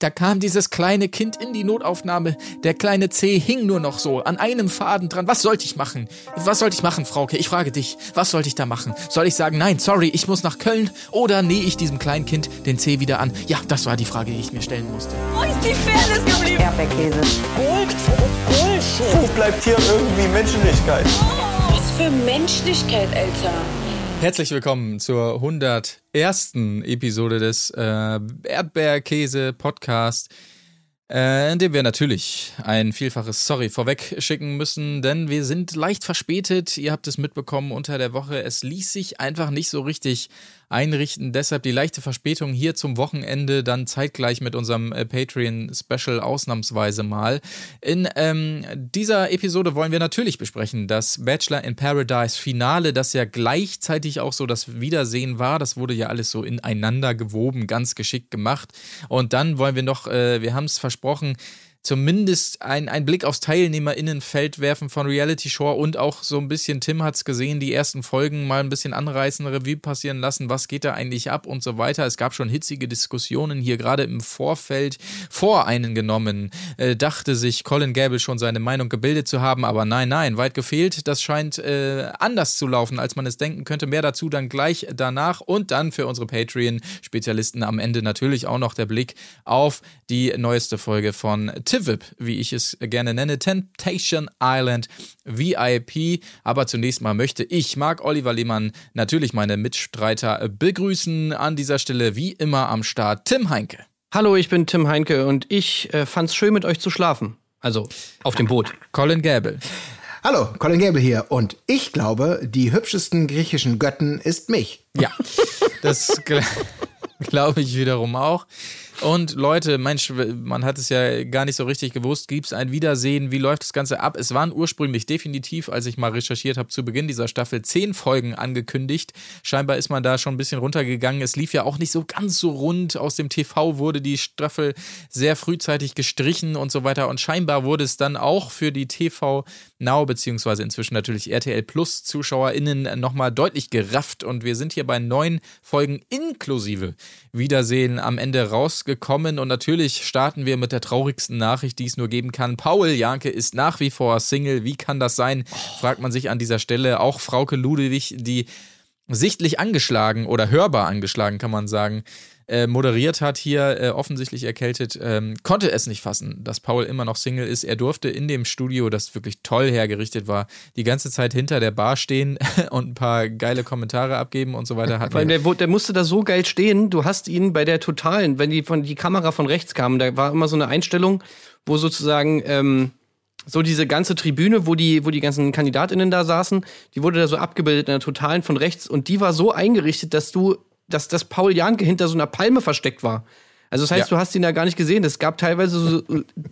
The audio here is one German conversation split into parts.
Da kam dieses kleine Kind in die Notaufnahme. Der kleine C hing nur noch so an einem Faden dran. Was sollte ich machen? Was sollte ich machen, Frauke? Ich frage dich. Was sollte ich da machen? Soll ich sagen, nein, sorry, ich muss nach Köln? Oder nähe ich diesem kleinen Kind den C wieder an? Ja, das war die Frage, die ich mir stellen musste. Wo ist die Fairness geblieben? Erdbeerkäse. Gold, Bullshit. Wo bleibt hier irgendwie Menschlichkeit? Was für Menschlichkeit, Alter. Herzlich willkommen zur 101. Episode des äh, Erdbeerkäse-Podcast, äh, in dem wir natürlich ein vielfaches Sorry vorweg schicken müssen, denn wir sind leicht verspätet. Ihr habt es mitbekommen unter der Woche. Es ließ sich einfach nicht so richtig einrichten. Deshalb die leichte Verspätung hier zum Wochenende, dann zeitgleich mit unserem äh, Patreon-Special ausnahmsweise mal. In ähm, dieser Episode wollen wir natürlich besprechen das Bachelor in Paradise Finale, das ja gleichzeitig auch so das Wiedersehen war. Das wurde ja alles so ineinander gewoben, ganz geschickt gemacht. Und dann wollen wir noch, äh, wir haben es versprochen, zumindest ein, Blick aufs TeilnehmerInnenfeld werfen von Reality Show und auch so ein bisschen, Tim hat es gesehen, die ersten Folgen mal ein bisschen anreißen, Revue passieren lassen, was geht da eigentlich ab und so weiter. Es gab schon hitzige Diskussionen hier gerade im Vorfeld vor einen genommen. Äh, dachte sich Colin Gable schon seine Meinung gebildet zu haben, aber nein, nein, weit gefehlt. Das scheint äh, anders zu laufen, als man es denken könnte. Mehr dazu dann gleich danach und dann für unsere Patreon-Spezialisten am Ende natürlich auch noch der Blick auf die neueste Folge von TIVIP, wie ich es gerne nenne, Temptation Island VIP. Aber zunächst mal möchte ich, Marc Oliver Lehmann, natürlich meine Mitstreiter begrüßen. An dieser Stelle wie immer am Start Tim Heinke. Hallo, ich bin Tim Heinke und ich äh, fand's schön mit euch zu schlafen. Also auf dem Boot. Colin Gable. Hallo, Colin Gable hier und ich glaube, die hübschesten griechischen Götten ist mich. Ja, das gl glaube ich wiederum auch. Und Leute, Mensch, man hat es ja gar nicht so richtig gewusst. Gibt es ein Wiedersehen? Wie läuft das Ganze ab? Es waren ursprünglich definitiv, als ich mal recherchiert habe, zu Beginn dieser Staffel zehn Folgen angekündigt. Scheinbar ist man da schon ein bisschen runtergegangen. Es lief ja auch nicht so ganz so rund. Aus dem TV wurde die Staffel sehr frühzeitig gestrichen und so weiter. Und scheinbar wurde es dann auch für die TV Now, beziehungsweise inzwischen natürlich RTL Plus ZuschauerInnen nochmal deutlich gerafft. Und wir sind hier bei neun Folgen inklusive Wiedersehen am Ende rausgekommen. Und natürlich starten wir mit der traurigsten Nachricht, die es nur geben kann. Paul Janke ist nach wie vor Single. Wie kann das sein? Fragt man sich an dieser Stelle. Auch Frauke Ludewig, die sichtlich angeschlagen oder hörbar angeschlagen, kann man sagen, äh, moderiert hat, hier äh, offensichtlich erkältet, ähm, konnte es nicht fassen, dass Paul immer noch Single ist. Er durfte in dem Studio, das wirklich toll hergerichtet war, die ganze Zeit hinter der Bar stehen und ein paar geile Kommentare abgeben und so weiter. Hat Weil der, der musste da so geil stehen, du hast ihn bei der totalen, wenn die, von, die Kamera von rechts kam, da war immer so eine Einstellung, wo sozusagen ähm, so diese ganze Tribüne, wo die, wo die ganzen KandidatInnen da saßen, die wurde da so abgebildet in der Totalen von rechts und die war so eingerichtet, dass du, dass, dass Paul Janke hinter so einer Palme versteckt war. Also das heißt, ja. du hast ihn da gar nicht gesehen. Es gab teilweise so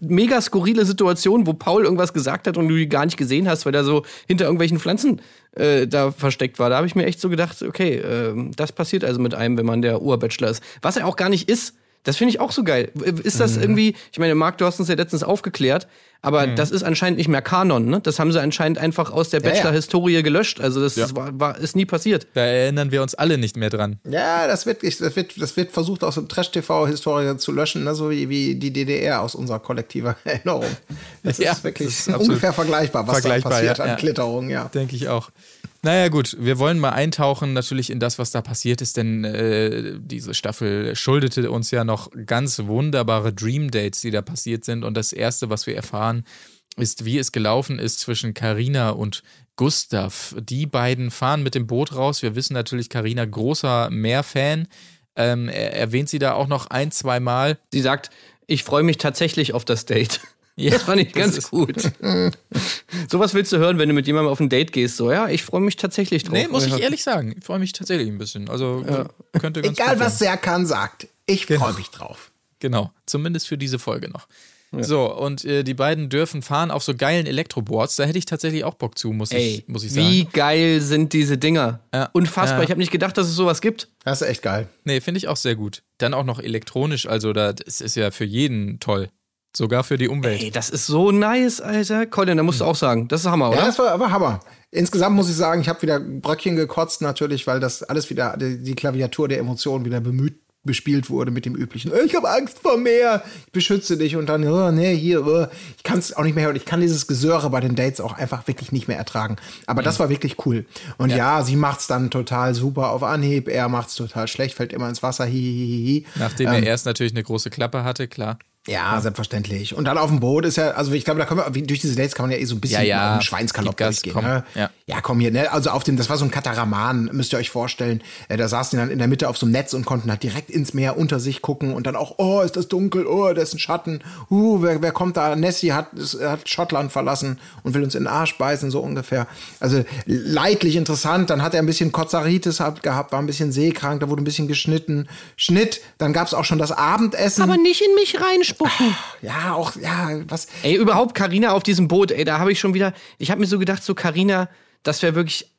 mega skurrile Situationen, wo Paul irgendwas gesagt hat und du die gar nicht gesehen hast, weil er so hinter irgendwelchen Pflanzen äh, da versteckt war. Da habe ich mir echt so gedacht, okay, äh, das passiert also mit einem, wenn man der Urbachelor ist. Was er auch gar nicht ist. Das finde ich auch so geil. Ist das mhm. irgendwie, ich meine, Marc, du hast uns ja letztens aufgeklärt, aber mhm. das ist anscheinend nicht mehr Kanon, ne? Das haben sie anscheinend einfach aus der Bachelor-Historie gelöscht. Also das ja. war, war, ist nie passiert. Da erinnern wir uns alle nicht mehr dran. Ja, das wird, das wird, das wird versucht aus dem Trash-TV-Historie zu löschen, ne? so wie, wie die DDR aus unserer kollektiven Erinnerung. Das ja, ist wirklich das ist ungefähr vergleichbar, was vergleichbar, da passiert ja, an Klitterung, ja. Denke ich auch. Naja, gut, wir wollen mal eintauchen natürlich in das, was da passiert ist, denn äh, diese Staffel schuldete uns ja noch ganz wunderbare Dream Dates, die da passiert sind. Und das Erste, was wir erfahren, ist, wie es gelaufen ist zwischen Karina und Gustav. Die beiden fahren mit dem Boot raus. Wir wissen natürlich, Karina großer Meerfan. Ähm, er erwähnt sie da auch noch ein, zwei Mal. Sie sagt, ich freue mich tatsächlich auf das Date. Ja, das fand ich ganz gut. Sowas willst du hören, wenn du mit jemandem auf ein Date gehst. So, ja, ich freue mich tatsächlich drauf. Nee, muss ich ehrlich sagen. Ich freue mich tatsächlich ein bisschen. Also ja. könnte ganz Egal, was Serkan sagt. Ich freue genau. mich drauf. Genau, zumindest für diese Folge noch. Ja. So, und äh, die beiden dürfen fahren auf so geilen Elektroboards. Da hätte ich tatsächlich auch Bock zu, muss, Ey, ich, muss ich sagen. Wie geil sind diese Dinger? Ja. Unfassbar. Ja. Ich habe nicht gedacht, dass es sowas gibt. Das ist echt geil. Nee, finde ich auch sehr gut. Dann auch noch elektronisch, also das ist ja für jeden toll. Sogar für die Umwelt. Ey, das ist so nice, Alter. Colin, da musst du auch sagen, das ist Hammer, oder? Ja, das war, war Hammer. Insgesamt muss ich sagen, ich habe wieder Bröckchen gekotzt natürlich, weil das alles wieder, die, Klaviatur der Emotionen wieder bemüht bespielt wurde mit dem üblichen, ich habe Angst vor Meer, ich beschütze dich und dann, oh, nee, hier, oh. ich kann es auch nicht mehr hören, ich kann dieses Gesöre bei den Dates auch einfach wirklich nicht mehr ertragen. Aber das war wirklich cool. Und ja, sie macht's dann total super auf Anhieb, er macht's total schlecht, fällt immer ins Wasser, hihihihi. Nachdem er erst natürlich eine große Klappe hatte, klar. Ja, selbstverständlich. Und dann auf dem Boot ist ja, also ich glaube, da können wir, wie- durch diese Dates kann man ja eh so ein bisschen Ja, ja. auf den Schweinskalop Gib Gas, durchgehen. komm. Ne? Ja. ja, komm hier, ne? Also auf dem, das war so ein Kataraman, müsst ihr euch vorstellen. Äh, da saßen die dann in der Mitte auf so einem Netz und konnten halt direkt ins Meer unter sich gucken und dann auch, oh, ist das dunkel, oh, da ist ein Schatten, uh, wer, wer kommt da? Nessie hat, ist, hat Schottland verlassen und will uns in den Arsch beißen, so ungefähr. Also leidlich interessant. Dann hat er ein bisschen Kozaritis gehabt, war ein bisschen seekrank, da wurde ein bisschen geschnitten. Schnitt, dann gab's auch schon das Abendessen. Aber nicht in mich reinspucken. ja, auch, ja, was. Ey, überhaupt Karina auf diesem Boot, ey, da habe ich schon wieder, ich habe mir so gedacht, so Karina, das wäre wirklich,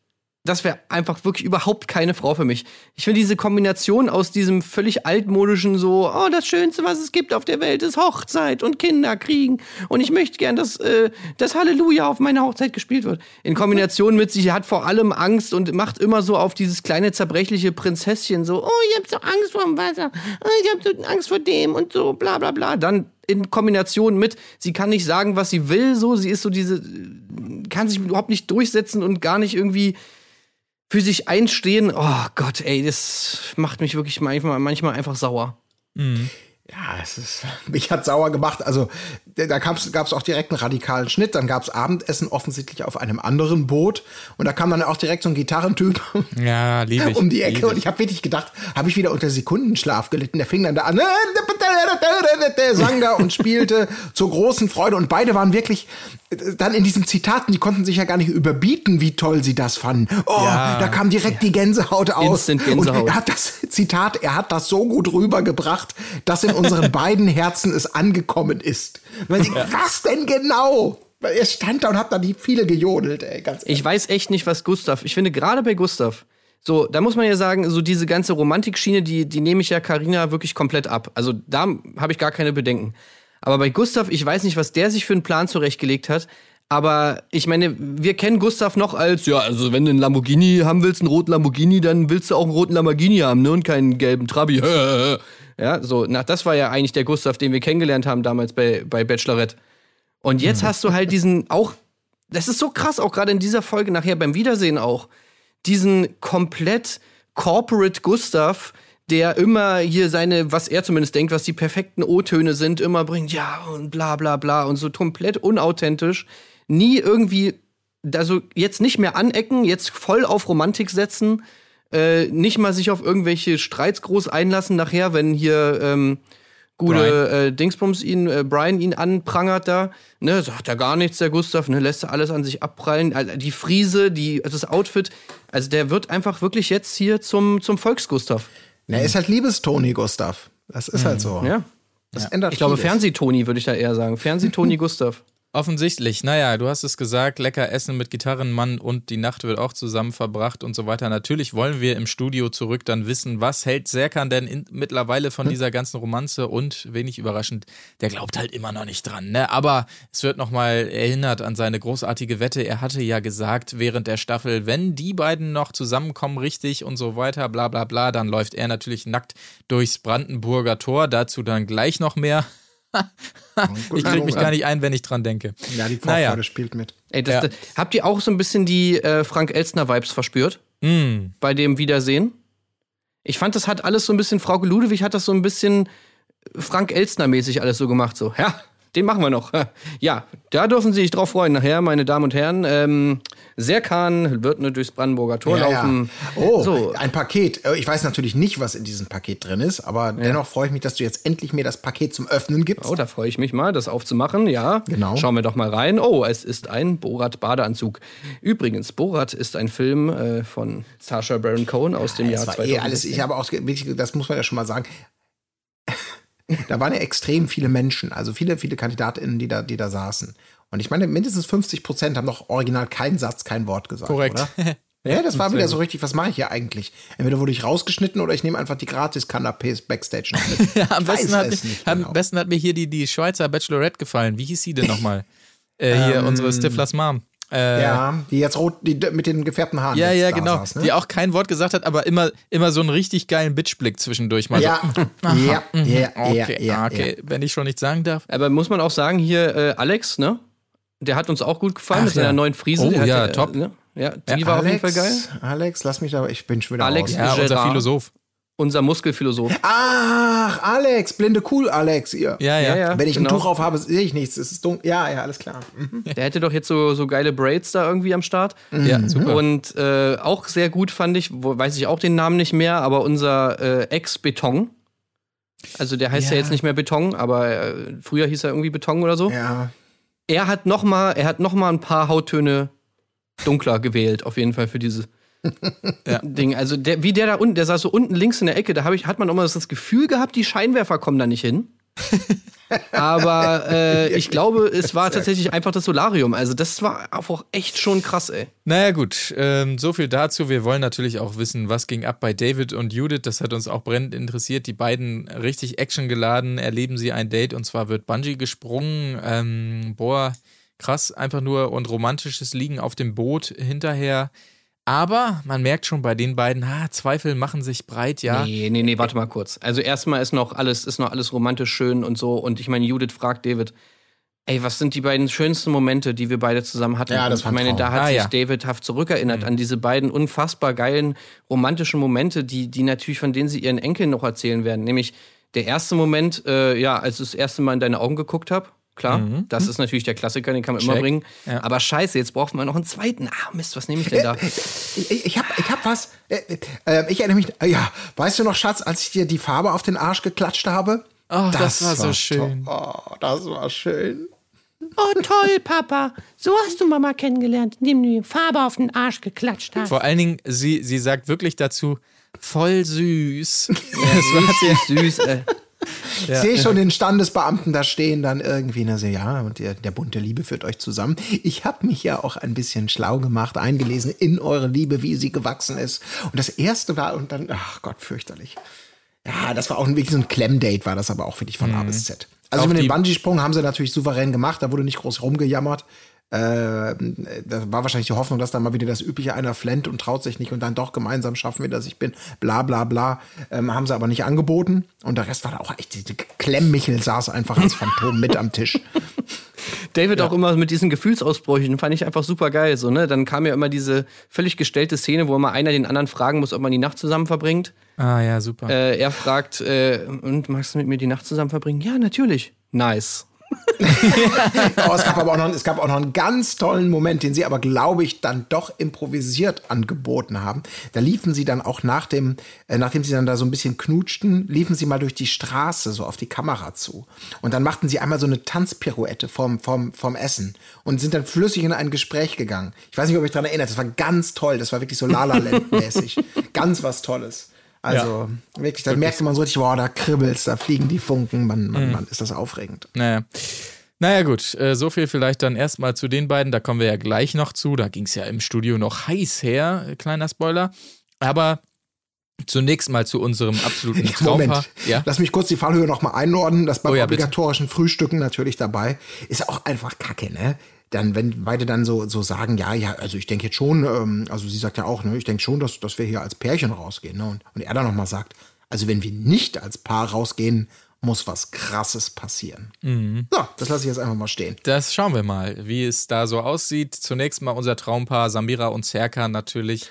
das wäre einfach wirklich überhaupt keine Frau für mich. Ich finde diese Kombination aus diesem völlig altmodischen so, oh, das Schönste, was es gibt auf der Welt, ist Hochzeit und Kinder kriegen und ich möchte gern, dass äh, das Halleluja auf meiner Hochzeit gespielt wird. In Kombination mit, sie hat vor allem Angst und macht immer so auf dieses kleine zerbrechliche Prinzesschen so, oh, ich hab so Angst vor dem Wasser, oh, ich hab so Angst vor dem und so, bla bla bla. Dann in Kombination mit, sie kann nicht sagen, was sie will, so, sie ist so diese, kann sich überhaupt nicht durchsetzen und gar nicht irgendwie für sich einstehen. Oh Gott, ey, das macht mich wirklich manchmal, manchmal einfach sauer. Ja, es ist, mich hat sauer gemacht. Also, da gab es auch direkt einen radikalen Schnitt. Dann gab es Abendessen offensichtlich auf einem anderen Boot. Und da kam dann auch direkt so ein Gitarrentyp Ja, ich. um die Ecke. Und ich habe wirklich gedacht, habe ich wieder unter Sekundenschlaf gelitten. Der fing dann da an, der sang da und spielte zur großen Freude. Und beide waren wirklich dann in diesen Zitaten, die konnten sich ja gar nicht überbieten, wie toll sie das fanden. Oh, Ja. da kam direkt die Gänsehaut aus. Instant Gänsehaut. Und er hat das Zitat, er hat das so gut rübergebracht, dass in unseren beiden Herzen es angekommen ist. Weil sie, was denn genau? Weil er stand da und hat da die viele gejodelt, ey, ganz Ich weiß echt nicht, was Gustav, ich finde gerade bei Gustav, so, da muss man ja sagen, so diese ganze Romantikschiene, die, die nehme ich ja Karina wirklich komplett ab. Also da habe ich gar keine Bedenken. Aber bei Gustav, ich weiß nicht, was der sich für einen Plan zurechtgelegt hat. Aber ich meine, wir kennen Gustav noch als, ja, also wenn du einen Lamborghini haben willst, einen roten Lamborghini, dann willst du auch einen roten Lamborghini haben, ne? Und keinen gelben Trabi. Ja, so, na, das war ja eigentlich der Gustav, den wir kennengelernt haben damals bei, bei Bachelorette. Und jetzt hast du halt diesen auch, das ist so krass, auch gerade in dieser Folge nachher beim Wiedersehen auch, diesen komplett corporate Gustav, der immer hier seine, was er zumindest denkt, was die perfekten O-Töne sind, immer bringt, ja und bla bla bla und so komplett unauthentisch, nie irgendwie, also jetzt nicht mehr anecken, jetzt voll auf Romantik setzen, äh, nicht mal sich auf irgendwelche Streits groß einlassen nachher, wenn hier ähm, gute äh, Dingsbums ihn, äh, Brian ihn anprangert da, ne, sagt er gar nichts, der Gustav, ne, lässt er alles an sich abprallen, Al- die Friese, die, das Outfit, also der wird einfach wirklich jetzt hier zum, zum Volksgustav. Na, er ist halt Liebestoni, Gustav. Das ist halt so. Ja. Das ändert Ich glaube, vieles. Fernseh-Toni würde ich da eher sagen. Fernseh-Toni Gustav. Offensichtlich. Naja, du hast es gesagt, lecker essen mit Gitarrenmann und die Nacht wird auch zusammen verbracht und so weiter. Natürlich wollen wir im Studio zurück dann wissen, was hält Serkan denn in, mittlerweile von dieser ganzen Romanze und wenig überraschend, der glaubt halt immer noch nicht dran. Ne? Aber es wird nochmal erinnert an seine großartige Wette. Er hatte ja gesagt während der Staffel, wenn die beiden noch zusammenkommen richtig und so weiter, bla bla bla, dann läuft er natürlich nackt durchs Brandenburger Tor. Dazu dann gleich noch mehr. Ich krieg mich gar nicht ein, wenn ich dran denke. Ja, die Vorfreude Naja. spielt mit. Ey, das, Ja. das, habt ihr auch so ein bisschen die äh, Frank Elstner-Vibes verspürt? Bei dem Wiedersehen? Ich fand, das hat alles so ein bisschen, Frau Ludewig hat das so ein bisschen Frank Elstner-mäßig alles so gemacht. So, ja, den machen wir noch. Ja, da dürfen Sie sich drauf freuen. Nachher, meine Damen und Herren, ähm, Serkan wird nur durchs Brandenburger Tor Ja, laufen. ja. Oh, so. ein Paket. Äh, Ich weiß natürlich nicht, was in diesem Paket drin ist, aber dennoch freue ich mich, dass du jetzt endlich mir das Paket zum Öffnen gibst. Oh, da freue ich mich mal, das aufzumachen. Ja, Genau. Schauen wir doch mal rein. Oh, es ist ein Borat-Badeanzug. Übrigens, Borat ist ein Film äh, von Sacha Baron Cohen aus dem Jahr das war 2000. eh alles, ich habe auch, das muss man ja schon mal sagen. Da waren ja extrem viele Menschen, also viele, viele KandidatInnen, die da, die da saßen. Und ich meine, mindestens 50 Prozent haben doch original keinen Satz, kein Wort gesagt. Korrekt. Ja, das war wieder so richtig, was mache ich hier eigentlich? Entweder wurde ich rausgeschnitten oder ich nehme einfach die Gratis-Kanapés Backstage noch mit. Ja, am besten hat, am genau. besten hat mir hier die, die Schweizer Bachelorette gefallen. Wie hieß sie denn nochmal? äh, hier, Ähm, unsere Stiflers Mom. Äh, Ja, die jetzt rot, die mit den gefärbten Haaren. Ja, ja, da genau. saß, ne? Die auch kein Wort gesagt hat, aber immer, immer so einen richtig geilen Bitchblick zwischendurch mal. ja, ja, ja, so. ja, Okay, ja, okay. Wenn ich schon nicht sagen darf. Aber muss man auch sagen, hier äh, Alex, ne? Der hat uns auch gut gefallen Ach mit seiner ja. neuen Frise. Oh Der hat, ja, äh, top. Ne? Ja, die Ja, war auf jeden Fall geil. Alex, Alex, lass mich da, ich bin schon wieder Alex- raus. Ja, unser. Philosoph. Unser Muskelphilosoph. Ach, Alex, blinde cool, Alex, ihr. Ja, ja. Ja, ja. Wenn ich ein genau. Tuch auf habe, sehe ich nichts. Es ist dunkel. Ja, ja, alles klar. Mhm. Der hätte doch jetzt so, so geile Braids da irgendwie am Start. Ja, super. Und äh, auch sehr gut fand ich, wo, weiß ich auch den Namen nicht mehr, aber unser äh, Ex-Beton. Also der heißt ja. Ja. jetzt nicht mehr Beton, aber äh, früher hieß er irgendwie Beton oder so. Ja. Er hat noch mal, er hat noch mal ein paar Hauttöne dunkler gewählt, auf jeden Fall für dieses Ja. Ding. Also der, wie der da unten, der saß so unten links in der Ecke, da ich, hat man mal das Gefühl gehabt, die Scheinwerfer kommen da nicht hin. Aber äh, ich glaube, es war tatsächlich einfach das Solarium. Also das war auch echt schon krass, ey. Naja, gut. Ähm, so viel dazu. Wir wollen natürlich auch wissen, was ging ab bei David und Judith. Das hat uns auch brennend interessiert. Die beiden richtig actiongeladen erleben sie ein Date und zwar wird Bungee gesprungen. Ähm, boah, krass, einfach nur und romantisches Liegen auf dem Boot hinterher. Aber man merkt schon bei den beiden, ha, Zweifel machen sich breit, ja. Nee, nee, nee, warte mal kurz. Also erstmal ist noch alles, ist noch alles romantisch schön und so. Und ich meine, Judith fragt David, ey, was sind die beiden schönsten Momente, die wir beide zusammen hatten? Ja, das Und war ich ein meine, da hat Ah, sich ja. David haft zurückerinnert an diese beiden unfassbar geilen romantischen Momente, die, die natürlich, von denen sie ihren Enkeln noch erzählen werden. Nämlich der erste Moment, äh, ja, als ich das erste Mal in deine Augen geguckt habe. Klar, das ist natürlich der Klassiker, den kann man immer Check. bringen. Ja. Aber scheiße, jetzt brauchen wir noch einen zweiten. Ah, Mist, was nehme ich denn da? Ich, ich, ich hab, ich hab was. Äh, äh, ich erinnere mich. Äh, ja, weißt du noch, Schatz, als ich dir die Farbe auf den Arsch geklatscht habe? Oh, das, war so toll. schön. Oh, das war schön. Oh, toll, Papa. So hast du Mama kennengelernt, indem du die Farbe auf den Arsch geklatscht hast. Vor allen Dingen, sie, sie sagt wirklich dazu, voll süß. das war sehr, Süß, ey. Ich sehe schon den Standesbeamten da stehen, dann irgendwie, na so, ja, und der, der Bund der Liebe führt euch zusammen. Ich habe mich ja auch ein bisschen schlau gemacht, eingelesen in eure Liebe, wie sie gewachsen ist. Und das erste war, und dann, ach Gott, fürchterlich. Ja, das war auch wirklich so ein Klemmdate, war das aber auch, finde ich, von A bis Z. Also mit dem Bungee-Sprung haben sie natürlich souverän gemacht, da wurde nicht groß rumgejammert. Äh, da war wahrscheinlich die Hoffnung, dass dann mal wieder das übliche einer flennt und traut sich nicht und dann doch gemeinsam schaffen wir, dass ich bin, bla bla bla. Ähm, haben sie aber nicht angeboten. Und der Rest war da auch echt, Klemmmichel saß einfach als Phantom mit am Tisch. David auch immer mit diesen Gefühlsausbrüchen, fand ich einfach super geil. So, ne? Dann kam ja immer diese völlig gestellte Szene, wo immer einer den anderen fragen muss, ob man die Nacht zusammen verbringt. ah ja, super. Äh, er fragt, äh, und magst du mit mir die Nacht zusammen verbringen? Ja, natürlich. Nice. Oh, es gab aber auch noch, es gab auch noch einen ganz tollen Moment, den sie aber, glaube ich, dann doch improvisiert angeboten haben. Da liefen sie dann auch nach dem, äh, nachdem sie dann da so ein bisschen knutschten, liefen sie mal durch die Straße so auf die Kamera zu. Und dann machten sie einmal so eine Tanzpirouette vom, vom, vom Essen und sind dann flüssig in ein Gespräch gegangen. Ich weiß nicht, ob euch daran erinnert, das war ganz toll, das war wirklich so Lala-Land-mäßig. ganz was Tolles. Also wirklich, da merkte man so richtig, wow, da kribbelt's, da fliegen die Funken, man, man, man ist das aufregend. Naja. Naja, gut, äh, so viel vielleicht dann erstmal zu den beiden. Da kommen wir ja gleich noch zu. Da ging es ja im Studio noch heiß her, kleiner Spoiler. Aber zunächst mal zu unserem absoluten Traumpaar. Moment, Ja? lass mich kurz die Fallhöhe noch mal einordnen. Das beim Oh ja, bitte. obligatorischen Frühstücken natürlich dabei. Ist auch einfach kacke, ne? Dann, wenn beide dann so, so sagen, ja, ja, also ich denke jetzt schon, ähm, also sie sagt ja auch, ne, ich denke schon, dass, dass wir hier als Pärchen rausgehen. Ne? Und, und er dann noch mal sagt, also wenn wir nicht als Paar rausgehen, muss was Krasses passieren. Mhm. So, das lasse ich jetzt einfach mal stehen. Das schauen wir mal, wie es da so aussieht. Zunächst mal unser Traumpaar Samira und Serkan natürlich.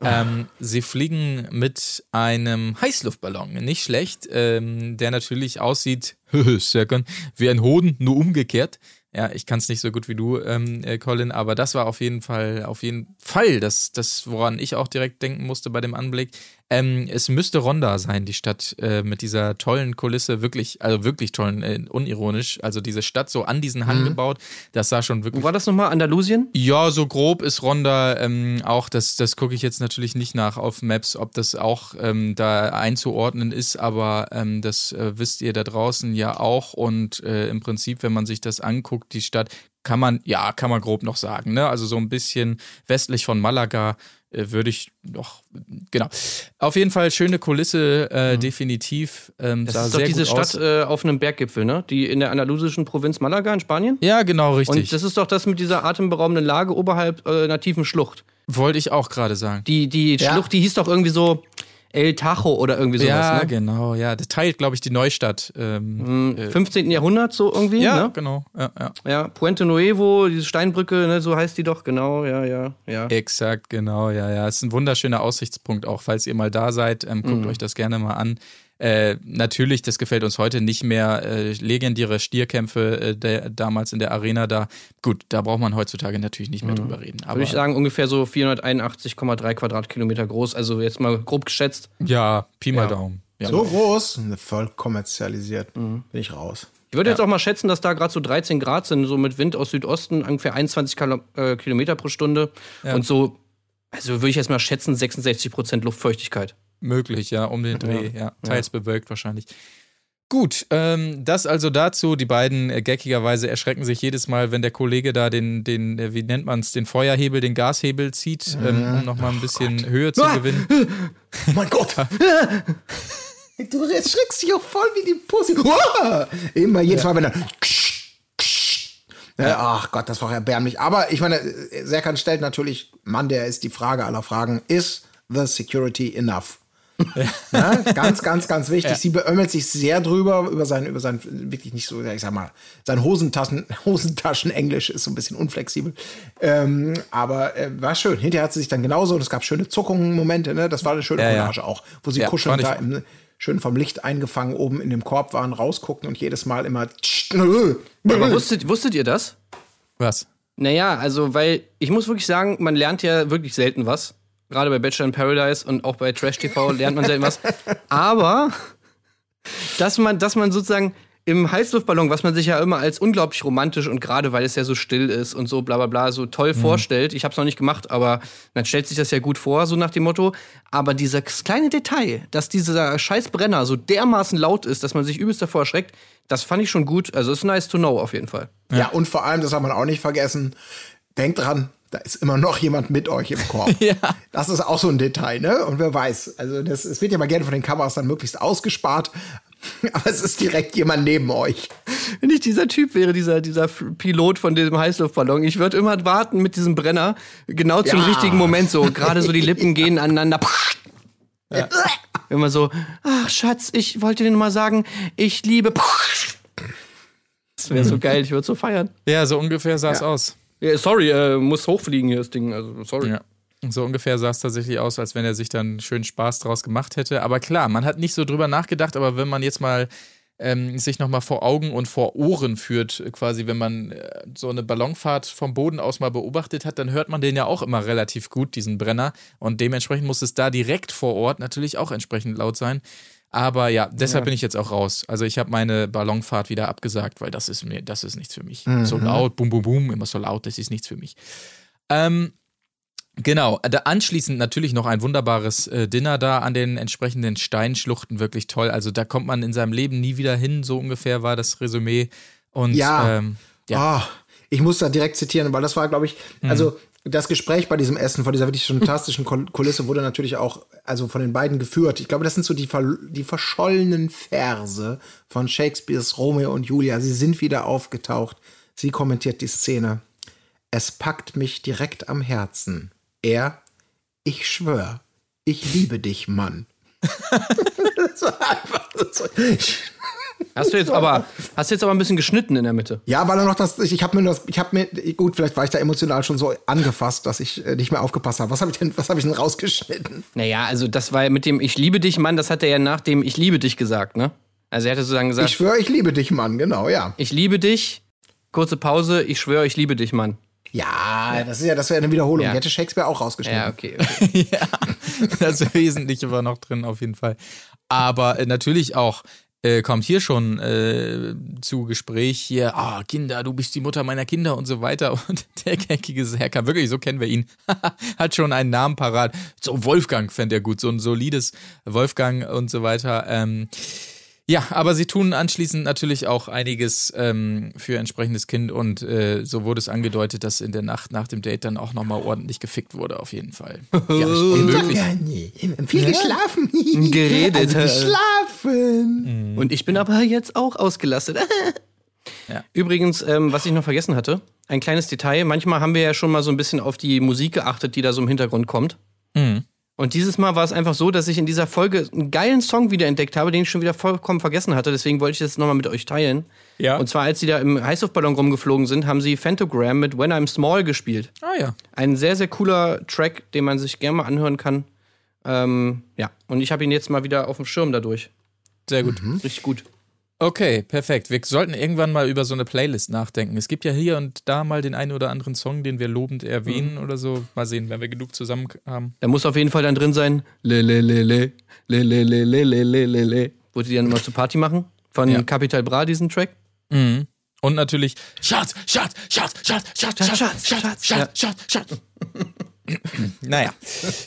Ähm, sie fliegen mit einem Heißluftballon, nicht schlecht, ähm, der natürlich aussieht, Serkan, wie ein Hoden, nur umgekehrt. Ja, ich kann es nicht so gut wie du, ähm, äh, Colin, aber das war auf jeden Fall, auf jeden Fall das, das, woran ich auch direkt denken musste bei dem Anblick. Ähm, es müsste Ronda sein, die Stadt äh, mit dieser tollen Kulisse, wirklich, also wirklich tollen, äh, unironisch. Also diese Stadt so an diesen Hang gebaut, das sah schon wirklich Wo war das nochmal? Andalusien? ja, so grob ist Ronda ähm, auch, das, das gucke ich jetzt natürlich nicht nach auf Maps, ob das auch ähm, da einzuordnen ist, aber ähm, das äh, wisst ihr da draußen ja auch und äh, im Prinzip, wenn man sich das anguckt, die Stadt, kann man, ja, kann man grob noch sagen. Ne? Also so ein bisschen westlich von Malaga würde ich noch, genau. Auf jeden Fall schöne Kulisse, äh, definitiv. Ähm, Mhm. Das sah ist doch sehr diese gut Stadt aus. äh, auf einem Berggipfel, ne? Die in der andalusischen Provinz Malaga in Spanien. Ja, genau, richtig. Und das ist doch das mit dieser atemberaubenden Lage oberhalb äh, einer tiefen Schlucht. Wollte ich auch gerade sagen. Die, die Ja. Schlucht, die hieß doch irgendwie so El Tajo oder irgendwie sowas, ja, ne? genau, ja. Das teilt, glaube ich, die Neustadt. Ähm, Im 15. Jahrhundert so irgendwie, ja, ne? genau. Ja, ja. Ja, Puente Nuevo, diese Steinbrücke, ne, so heißt die doch, genau, ja, ja, ja. Exakt, genau, ja, ja. Ist ein wunderschöner Aussichtspunkt auch. Falls ihr mal da seid, ähm, guckt euch das gerne mal an. Äh, natürlich, das gefällt uns heute nicht mehr. Äh, legendäre Stierkämpfe äh, der, damals in der Arena da. Gut, da braucht man heutzutage natürlich nicht mehr drüber reden. Aber Würde ich sagen, ungefähr so 481,3 Quadratkilometer groß, also jetzt mal grob geschätzt. ja, Pi mal Daumen. Ja. So groß, voll kommerzialisiert. Bin ich raus. Ich würde jetzt auch mal schätzen, dass da gerade so 13 Grad sind, so mit Wind aus Südosten, ungefähr 21 Kilo, äh, Kilometer pro Stunde. Und so, also würde ich jetzt mal schätzen, 66 Prozent Luftfeuchtigkeit. Möglich, ja, um den Dreh, ja. Teils bewölkt wahrscheinlich. Gut, ähm, das also dazu. Die beiden äh, geckigerweise erschrecken sich jedes Mal, wenn der Kollege da den, den äh, wie nennt man es, den Feuerhebel, den Gashebel zieht, ähm, um nochmal ein bisschen Höhe zu gewinnen. Oh mein Gott! du erschreckst dich auch voll wie die Pussy. Immer jedes Mal, wenn er. Ja, ach Gott, das war erbärmlich. Aber ich meine, Serkan stellt natürlich, Mann, der ist die Frage aller Fragen, ist the security enough? Ne? Ganz, ganz, ganz wichtig. Sie beömmelt sich sehr drüber, über sein, über sein, wirklich nicht so, ich sag mal, sein Hosentaschen, Hosentaschen-Englisch ist so ein bisschen unflexibel. Ähm, aber äh, war schön. Hinterher hat sie sich dann genauso, und es gab schöne Zuckungen, Momente, ne? Das war eine schöne Ja, ja. Collage auch, wo sie Ja, kuschelnd da im, schön vom Licht eingefangen oben in dem Korb waren, rausguckten und jedes Mal immer. Aber wusstet, wusstet ihr das? Was? Naja, also, weil ich muss wirklich sagen, man lernt ja wirklich selten was. Gerade bei Bachelor in Paradise und auch bei Trash TV lernt man selten was. Aber, dass man, dass man sozusagen im Heißluftballon, was man sich ja immer als unglaublich romantisch und gerade weil es ja so still ist und so bla bla bla so toll vorstellt. Ich habe es noch nicht gemacht, aber man stellt sich das ja gut vor, so nach dem Motto. Aber dieses kleine Detail, dass dieser scheiß Brenner so dermaßen laut ist, dass man sich übelst davor erschreckt, das fand ich schon gut. Also ist nice to know auf jeden Fall. Ja. und vor allem, das hat man auch nicht vergessen, denkt dran, da ist immer noch jemand mit euch im Korb. Ja. Das ist auch so ein Detail, ne? Und wer weiß, also das, es wird ja mal gerne von den Kameras dann möglichst ausgespart, aber es ist direkt jemand neben euch. Wenn ich dieser Typ wäre, dieser, dieser Pilot von diesem Heißluftballon, ich würde immer warten mit diesem Brenner, genau zum Ja. richtigen Moment so. Gerade so die Lippen gehen aneinander. Immer so, ach Schatz, ich wollte dir nur mal sagen, ich liebe. Das wäre so geil, ich würde so feiern. Ja, so ungefähr sah es aus. Ja, sorry, äh, muss hochfliegen hier das Ding, also sorry. Ja. So ungefähr sah es tatsächlich aus, als wenn er sich dann schön Spaß draus gemacht hätte. Aber klar, man hat nicht so drüber nachgedacht, aber wenn man jetzt mal ähm, sich nochmal vor Augen und vor Ohren führt, äh, quasi, wenn man äh, so eine Ballonfahrt vom Boden aus mal beobachtet hat, dann hört man den ja auch immer relativ gut, diesen Brenner. Und dementsprechend muss es da direkt vor Ort natürlich auch entsprechend laut sein. Aber ja, deshalb bin ich jetzt auch raus. Also ich habe meine Ballonfahrt wieder abgesagt, weil das ist mir, das ist nichts für mich. So laut, bum, bum, bum, immer so laut, das ist nichts für mich. Ähm, Genau, da anschließend natürlich noch ein wunderbares äh, Dinner da an den entsprechenden Steinschluchten, wirklich toll. Also da kommt man in seinem Leben nie wieder hin, so ungefähr war das Resümee. Und Ja. ähm, ja. Ah, ich muss da direkt zitieren, weil das war, glaube ich, also das Gespräch bei diesem Essen vor dieser wirklich fantastischen Kul- Kulisse wurde natürlich auch also von den beiden geführt. Ich glaube, das sind so die, ver die verschollenen Verse von Shakespeares Romeo und Julia. Sie sind wieder aufgetaucht. Sie kommentiert die Szene. Es packt mich direkt am Herzen. Er, ich schwör, ich liebe dich, Mann. das war einfach so. Hast du jetzt aber, hast du jetzt aber ein bisschen geschnitten in der Mitte. Ja, weil er noch das, ich, ich habe mir das, ich habe mir, gut, vielleicht war ich da emotional schon so angefasst, dass ich äh, nicht mehr aufgepasst habe. Was habe ich denn, was habe ich denn rausgeschnitten? Naja, also das war ja mit dem Ich liebe dich, Mann, das hat er ja nach dem Ich liebe dich gesagt, ne? Also er hatte sozusagen gesagt, Ich schwöre, ich liebe dich, Mann, genau, ja. ich liebe dich, kurze Pause, ich schwöre, ich liebe dich, Mann. Ja, das ist ja, das wäre eine Wiederholung. Ja. Die hätte Shakespeare auch rausgeschnitten. Ja, okay. okay. ja, das Wesentliche war noch drin, auf jeden Fall. Aber äh, natürlich auch. Äh, kommt hier schon äh, zu Gespräch hier, ah, Kinder, du bist die Mutter meiner Kinder und so weiter. Und der geckige Serkan, wirklich, so kennen wir ihn, hat schon einen Namen parat. So Wolfgang fände er gut, so ein solides Wolfgang und so weiter. Ähm, Ja, aber sie tun anschließend natürlich auch einiges ähm, für entsprechendes Kind und äh, so wurde es angedeutet, dass in der Nacht nach dem Date dann auch nochmal ordentlich gefickt wurde, auf jeden Fall. ja, nicht. Viel geschlafen. Geredet. Also geschlafen. Und ich bin aber jetzt auch ausgelastet. Ja. Übrigens, ähm, was ich noch vergessen hatte, ein kleines Detail. Manchmal haben wir ja schon mal so ein bisschen auf die Musik geachtet, die da so im Hintergrund kommt. Mhm. Und dieses Mal war es einfach so, dass ich in dieser Folge einen geilen Song wiederentdeckt habe, den ich schon wieder vollkommen vergessen hatte. Deswegen wollte ich das nochmal mit euch teilen. Ja. Und zwar, als sie da im Heißluftballon rumgeflogen sind, haben sie Phantogram mit When I'm Small gespielt. Ah ja. Ein sehr, sehr cooler Track, den man sich gerne mal anhören kann. Ähm, ja, und ich habe ihn jetzt mal wieder auf dem Schirm dadurch. Sehr gut. Richtig gut. Okay, perfekt. Wir sollten irgendwann mal über so eine Playlist nachdenken. Es gibt ja hier und da mal den einen oder anderen Song, den wir lobend erwähnen oder so. Mal sehen, wenn wir genug zusammen haben. Da muss auf jeden Fall dann drin sein. Le, le, le, le, le, le, le, le, le, le, le, le. Wo die dann immer zur Party machen. Von Ja. Capital Bra, diesen Track. Mhm. Und natürlich Schatz, Schatz, Schatz, Schatz, Schatz, Schatz, Schatz, Schatz, Schatz, Schatz, Schatz. Naja,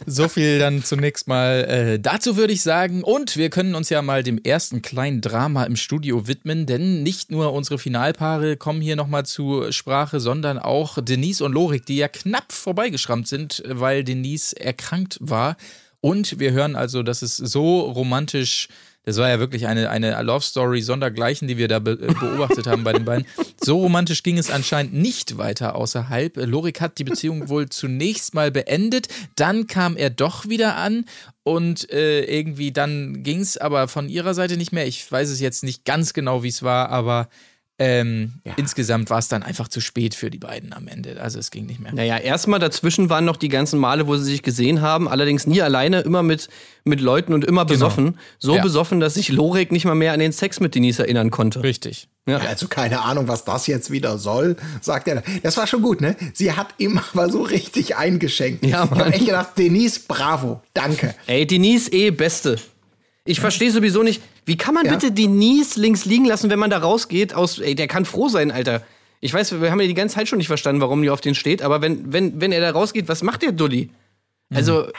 so viel dann zunächst mal äh, dazu würde ich sagen. Und wir können uns ja mal dem ersten kleinen Drama im Studio widmen, denn nicht nur unsere Finalpaare kommen hier nochmal zu Sprache, sondern auch Denise und Lorik, die ja knapp vorbeigeschrammt sind, weil Denise erkrankt war. Und wir hören also, dass es so romantisch das war ja wirklich eine, eine Love Story sondergleichen, die wir da be äh, beobachtet haben bei den beiden. So romantisch ging es anscheinend nicht weiter außerhalb. Lorik hat die Beziehung wohl zunächst mal beendet, dann kam er doch wieder an und äh, irgendwie dann ging es aber von ihrer Seite nicht mehr. Ich weiß es jetzt nicht ganz genau, wie es war, aber ähm, insgesamt war es dann einfach zu spät für die beiden am Ende. Also es ging nicht mehr. Naja, erstmal dazwischen waren noch die ganzen Male, wo sie sich gesehen haben, allerdings nie alleine, immer mit, mit Leuten und immer besoffen. So Ja. besoffen, dass sich Lorek nicht mal mehr an den Sex mit Denise erinnern konnte. Richtig. Also keine Ahnung, was das jetzt wieder soll, sagt er. Das war schon gut, ne? Sie hat ihm aber so richtig eingeschenkt. Ja, ich Mann. habe echt gedacht, Denise, bravo, danke. Ey, Denise eh Beste. Ich verstehe sowieso nicht, wie kann man bitte Denise links liegen lassen, wenn man da rausgeht aus, ey, der kann froh sein, Alter. Ich weiß, wir haben ja die ganze Zeit schon nicht verstanden, warum die auf den steht, aber wenn, wenn, wenn er da rausgeht, was macht der Dulli? Also,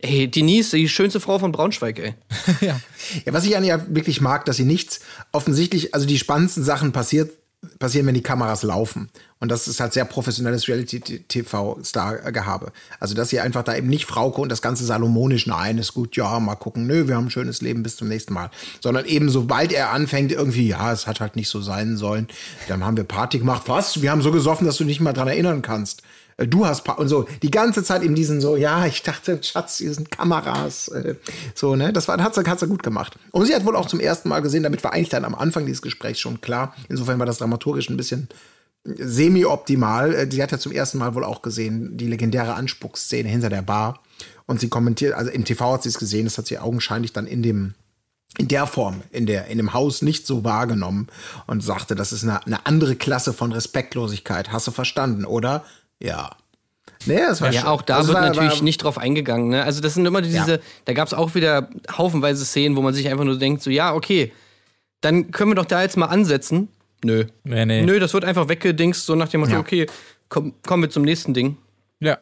ey, Denise, die schönste Frau von Braunschweig, ey. Ja, was ich an ihr wirklich mag, dass sie nichts offensichtlich, also die spannendsten Sachen passiert, passieren, wenn die Kameras laufen. Und das ist halt sehr professionelles Reality-TV-Star-Gehabe. Also, dass sie einfach da eben nicht Frauke und das ganze salomonisch, nein, ist gut, ja, mal gucken, nö, wir haben ein schönes Leben, bis zum nächsten Mal. Sondern eben, sobald er anfängt, irgendwie, ja, es hat halt nicht so sein sollen, dann haben wir Party gemacht. Was? Wir haben so gesoffen, dass du nicht mal dran erinnern kannst. Äh, Du hast Pa- und so die ganze Zeit eben diesen so ja ich dachte Schatz hier sind Kameras äh, so ne? Das war hat sie hat sie gut gemacht. Und sie hat wohl auch zum ersten Mal gesehen damit war eigentlich dann am Anfang dieses Gesprächs schon klar. Insofern war das dramaturgisch ein bisschen semi-optimal. Äh, sie hat ja zum ersten Mal wohl auch gesehen die legendäre Anspucksszene hinter der Bar. Und sie kommentiert also im TV hat sie es gesehen das hat sie augenscheinlich dann in dem in der Form, in, der, in dem Haus nicht so wahrgenommen und sagte, das ist eine, eine andere Klasse von Respektlosigkeit. Hast du verstanden, oder? Ja. Nee, das war Ja, schon- auch da das wird war- natürlich war, nicht drauf eingegangen. Ne? Also das sind immer diese, Ja. da gab es auch wieder haufenweise Szenen, wo man sich einfach nur denkt, so ja, okay, dann können wir doch da jetzt mal ansetzen. Nö. Nee, nee. Nö, das wird einfach weggedingst, so nach dem Motto, Ja. okay, komm, kommen wir zum nächsten Ding. Ja.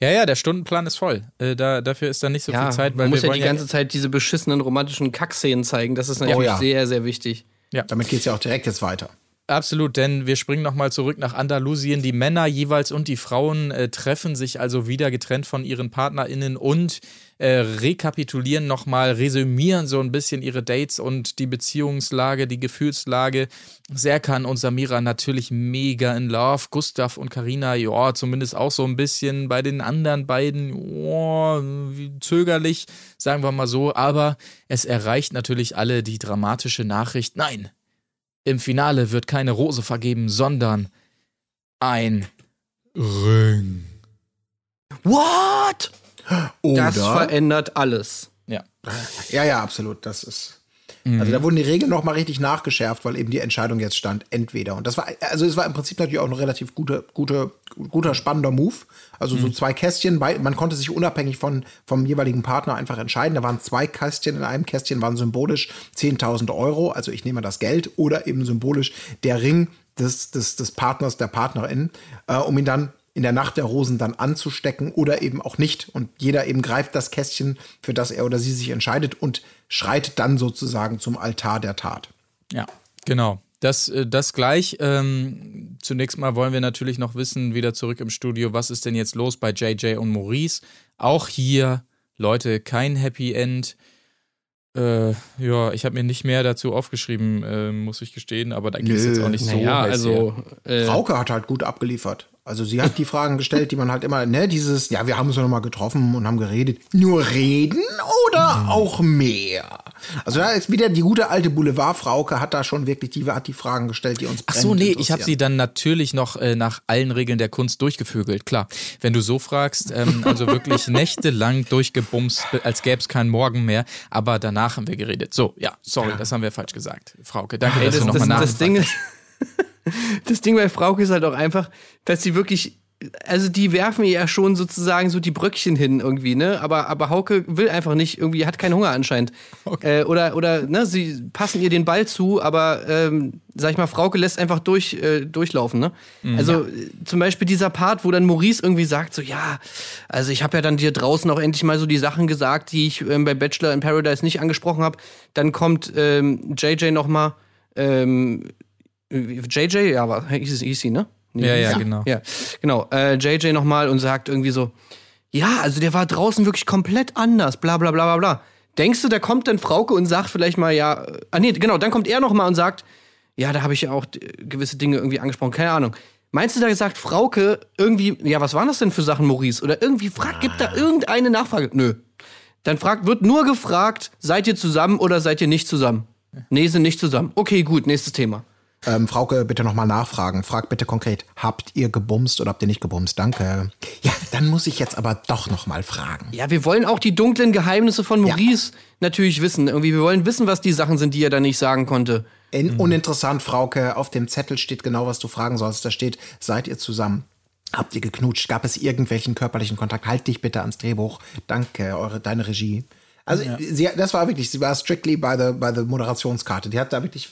Ja, ja, der Stundenplan ist voll. Äh, da, dafür ist dann nicht so Ja, viel Zeit, weil man muss wir ja die ganze Zeit diese beschissenen romantischen Kackszenen zeigen. Das ist natürlich Oh ja. sehr, sehr wichtig. Damit geht's ja auch direkt jetzt weiter. Absolut, denn wir springen nochmal zurück nach Andalusien. Die Männer jeweils und die Frauen äh, treffen sich also wieder getrennt von ihren PartnerInnen und äh, rekapitulieren nochmal, resümieren so ein bisschen ihre Dates und die Beziehungslage, die Gefühlslage. Serkan und Samira natürlich mega in love. Gustav und Karina, ja, zumindest auch so ein bisschen. Bei den anderen beiden, wie zögerlich, sagen wir mal so. Aber es erreicht natürlich alle die dramatische Nachricht. Nein, im Finale wird keine Rose vergeben, sondern ein Ring. What? Oder? Das verändert alles. Ja. Ja, ja, absolut. Das ist. Also da wurden die Regeln noch mal richtig nachgeschärft, weil eben die Entscheidung jetzt stand, entweder. Und das war, also es war im Prinzip natürlich auch ein relativ guter, guter, guter, spannender Move. Also so zwei Kästchen, man konnte sich unabhängig von, vom jeweiligen Partner einfach entscheiden. Da waren zwei Kästchen, in einem Kästchen waren symbolisch 10.000 Euro, also ich nehme das Geld, oder eben symbolisch der Ring des, des, des Partners, der Partnerin, äh, um ihn dann in der Nacht der Rosen dann anzustecken oder eben auch nicht. Und jeder eben greift das Kästchen, für das er oder sie sich entscheidet und schreitet dann sozusagen zum Altar der Tat. Ja, genau. Das, äh, das gleich. Ähm, zunächst mal wollen wir natürlich noch wissen, wieder zurück im Studio, was ist denn jetzt los bei JJ und Maurice? Auch hier, Leute, kein Happy End. Äh, ja, ich habe mir nicht mehr dazu aufgeschrieben, äh, muss ich gestehen, aber da ging es jetzt auch nicht so. ja, also äh, Frauke hat halt gut abgeliefert. Also sie hat die Fragen gestellt, die man halt immer, ne, dieses, ja, wir haben uns ja noch mal getroffen und haben geredet. Nur reden oder Mhm. auch mehr? Also da ist wieder die gute alte Boulevard-Frauke hat da schon wirklich, die hat die Fragen gestellt, die uns Ach so, nee, ich habe sie dann natürlich noch äh, nach allen Regeln der Kunst durchgevögelt. Klar, wenn du so fragst, ähm, also wirklich nächtelang durchgebumst, als gäbe es keinen Morgen mehr. Aber danach haben wir geredet. So, ja, sorry, das haben wir falsch gesagt. Frauke, danke, dass das, du das, nochmal das Ding nachgefragt ist, das Ding bei Frauke ist halt auch einfach, dass sie wirklich, also die werfen ihr ja schon sozusagen so die Bröckchen hin irgendwie, ne? Aber, aber Hauke will einfach nicht, irgendwie hat keinen Hunger anscheinend. Äh, oder, oder, ne, sie passen ihr den Ball zu, aber, ähm, sag ich mal, Frauke lässt einfach durch, äh, durchlaufen, ne? Also äh, zum Beispiel dieser Part, wo dann Maurice irgendwie sagt, so, ja, also ich habe ja dann dir draußen auch endlich mal so die Sachen gesagt, die ich ähm, bei Bachelor in Paradise nicht angesprochen habe. Dann kommt ähm, JJ noch mal, ähm, JJ, ja, war, hieß, hieß sie, ne? Nee, Ja, ja, sie? genau. Ja, genau. Äh, JJ nochmal und sagt irgendwie so, ja, also der war draußen wirklich komplett anders, bla bla bla bla bla. Denkst du, da kommt dann Frauke und sagt vielleicht mal, ja, äh, ah nee, genau, dann kommt er nochmal und sagt, ja, da habe ich ja auch äh, gewisse Dinge irgendwie angesprochen, keine Ahnung. Meinst du, da sagt Frauke irgendwie, ja, was waren das denn für Sachen, Maurice? Oder irgendwie fragt, gibt da irgendeine Nachfrage? Nö. Dann fragt, wird nur gefragt, seid ihr zusammen oder seid ihr nicht zusammen? Nee, sind nicht zusammen. Okay, gut, nächstes Thema. Ähm, Frauke, bitte nochmal nachfragen. Frag bitte konkret, habt ihr gebumst oder habt ihr nicht gebumst? Danke. Ja, dann muss ich jetzt aber doch nochmal fragen. Ja, wir wollen auch die dunklen Geheimnisse von Maurice natürlich wissen. Irgendwie, wir wollen wissen, was die Sachen sind, die er da nicht sagen konnte. In, Uninteressant, Frauke, auf dem Zettel steht genau, was du fragen sollst. Da steht, seid ihr zusammen? Habt ihr geknutscht? Gab es irgendwelchen körperlichen Kontakt? Halt dich bitte ans Drehbuch. Danke, eure, deine Regie. Also, sie, das war wirklich, sie war strictly by the, by the Moderationskarte. Die hat da wirklich,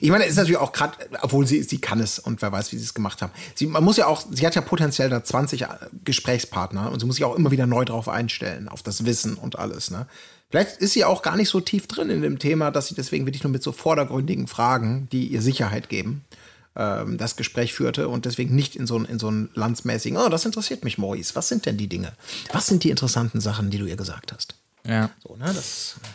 ich meine, es ist natürlich auch gerade, obwohl sie, sie kann es und wer weiß, wie sie es gemacht haben. Sie, man muss ja auch, sie hat ja potenziell da 20 Gesprächspartner und sie muss sich auch immer wieder neu drauf einstellen, auf das Wissen und alles, ne? Vielleicht ist sie auch gar nicht so tief drin in dem Thema, dass sie deswegen wirklich nur mit so vordergründigen Fragen, die ihr Sicherheit geben, ähm, das Gespräch führte und deswegen nicht in so, einen- in so einen landsmäßigen, oh, das interessiert mich, Maurice. Was sind denn die Dinge? Was sind die interessanten Sachen, die du ihr gesagt hast? Ja. So, ne? Das war